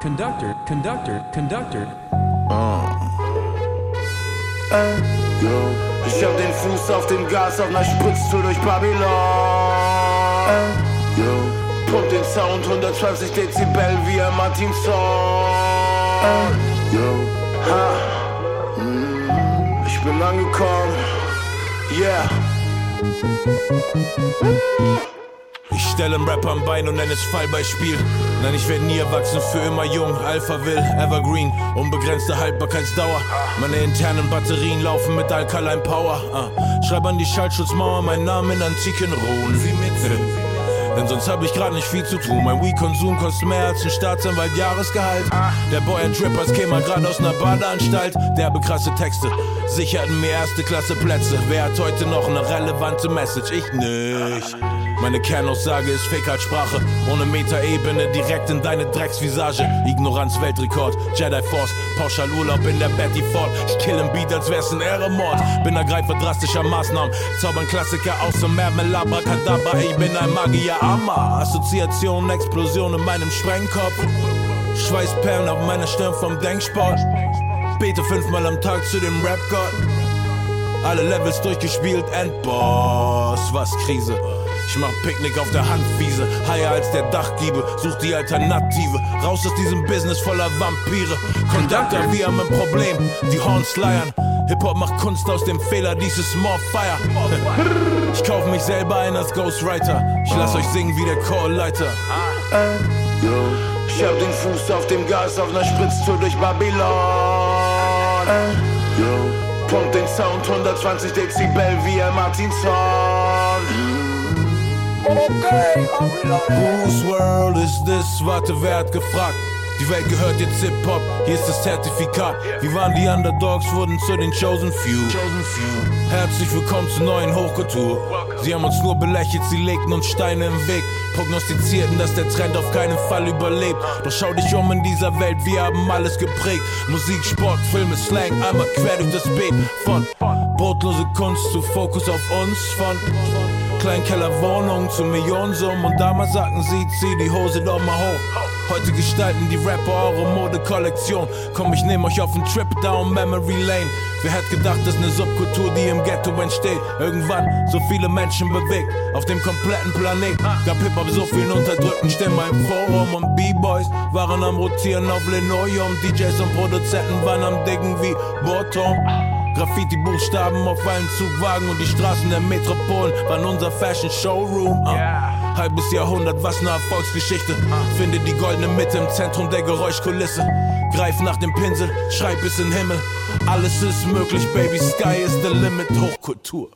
Conductor, conductor, conductor. Ey, yo. Ich hab den Fuß auf dem Gas auf ner Spritztour durch Babylon. Ey, yo. Pump den Sound 120 Dezibel wie ein Martin Song. Ey, yo. Ha. Mm, ich bin angekommen. Yeah. Ich stelle einen Rapper am Bein und nenne es Fallbeispiel. Nein, ich werde nie erwachsen, für immer jung. Alpha will, Evergreen, unbegrenzte Haltbarkeitsdauer. Meine internen Batterien laufen mit Alkaline Power. Ah. Schreib an die Schaltschutzmauer meinen Namen in antiken mit Denn sonst hab ich grad nicht viel zu tun. Mein Weed-Konsum kostet mehr als ein Staatsanwalt Jahresgehalt. Der Boy and Trippers käme mal grad aus ner Badeanstalt. Derbe krasse Texte sicherten mir erste Klasse Plätze. Wer hat heute noch eine relevante Message? Ich nicht. Meine Kernaussage ist Fäkalsprache. Ohne Metaebene direkt in deine Drecksvisage. Ignoranz Weltrekord, Jedi Force, Pauschalurlaub in der Betty Ford. Ich kill im Beat, als wär's ein Ehrenmord. Bin Ergreifer drastischer Maßnahmen. Zaubern Klassiker aus dem Mermel, Abracadabra. Ich bin ein Magier, Amma. Assoziation, Explosion in meinem Sprengkopf. Schweißperlen auf meiner Stirn vom Denksport. Bete fünfmal am Tag zu dem Rap-Gott. Alle Levels durchgespielt, Endboss, was Krise. Ich mach Picknick auf der Handwiese, higher als der Dachgiebe, such die Alternative, raus aus diesem Business voller Vampire. Conductor, wir haben ein Problem, die Horns leiern. Hip-Hop macht Kunst aus dem Fehler, dieses More Fire. Ich kauf mich selber ein als Ghostwriter, ich lass euch singen wie der Chorleiter. Ich hab den Fuß auf dem Gas auf ner Spritztour durch Babylon. Pump den Sound 120 Dezibel wie ein Martin Okay, Whose world is this? Warte, wer hat gefragt? Die Welt gehört jetzt Hip-Hop, hier ist das Zertifikat. Wir waren die Underdogs, wurden zu den Chosen Few. Herzlich willkommen zur neuen Hochkultur. Sie haben uns nur belächelt, sie legten uns Steine im Weg. Prognostizierten, dass der Trend auf keinen Fall überlebt. Doch schau dich um in dieser Welt, wir haben alles geprägt. Musik, Sport, Filme, Slang, einmal quer durch das Beet. Von brotlose Kunst zu Fokus auf uns, von Kleinkellerwohnung zu Millionensummen. Und damals sagten sie, zieh die Hose doch mal hoch. Heute gestalten die Rapper eure Modekollektion. Komm, ich nehm euch auf einen Trip down Memory Lane. Wer hätte gedacht, dass eine Subkultur, die im Ghetto entsteht, irgendwann so viele Menschen bewegt. Auf dem kompletten Planet gab Hip-Hop so vielen unterdrückten Stimmen im Forum und B-Boys waren am Rotieren auf Linoleum. DJs und Produzenten waren am Diggen wie Bortom. Graffiti-Buchstaben auf allen Zugwagen und die Straßen der Metropolen waren unser Fashion-Showroom. Uh. Halbes Jahrhundert, was ne Erfolgsgeschichte. Finde die goldene Mitte im Zentrum der Geräuschkulisse. Greif nach dem Pinsel, schreib es in den Himmel. Alles ist möglich, Baby, Sky is the limit, Hochkultur.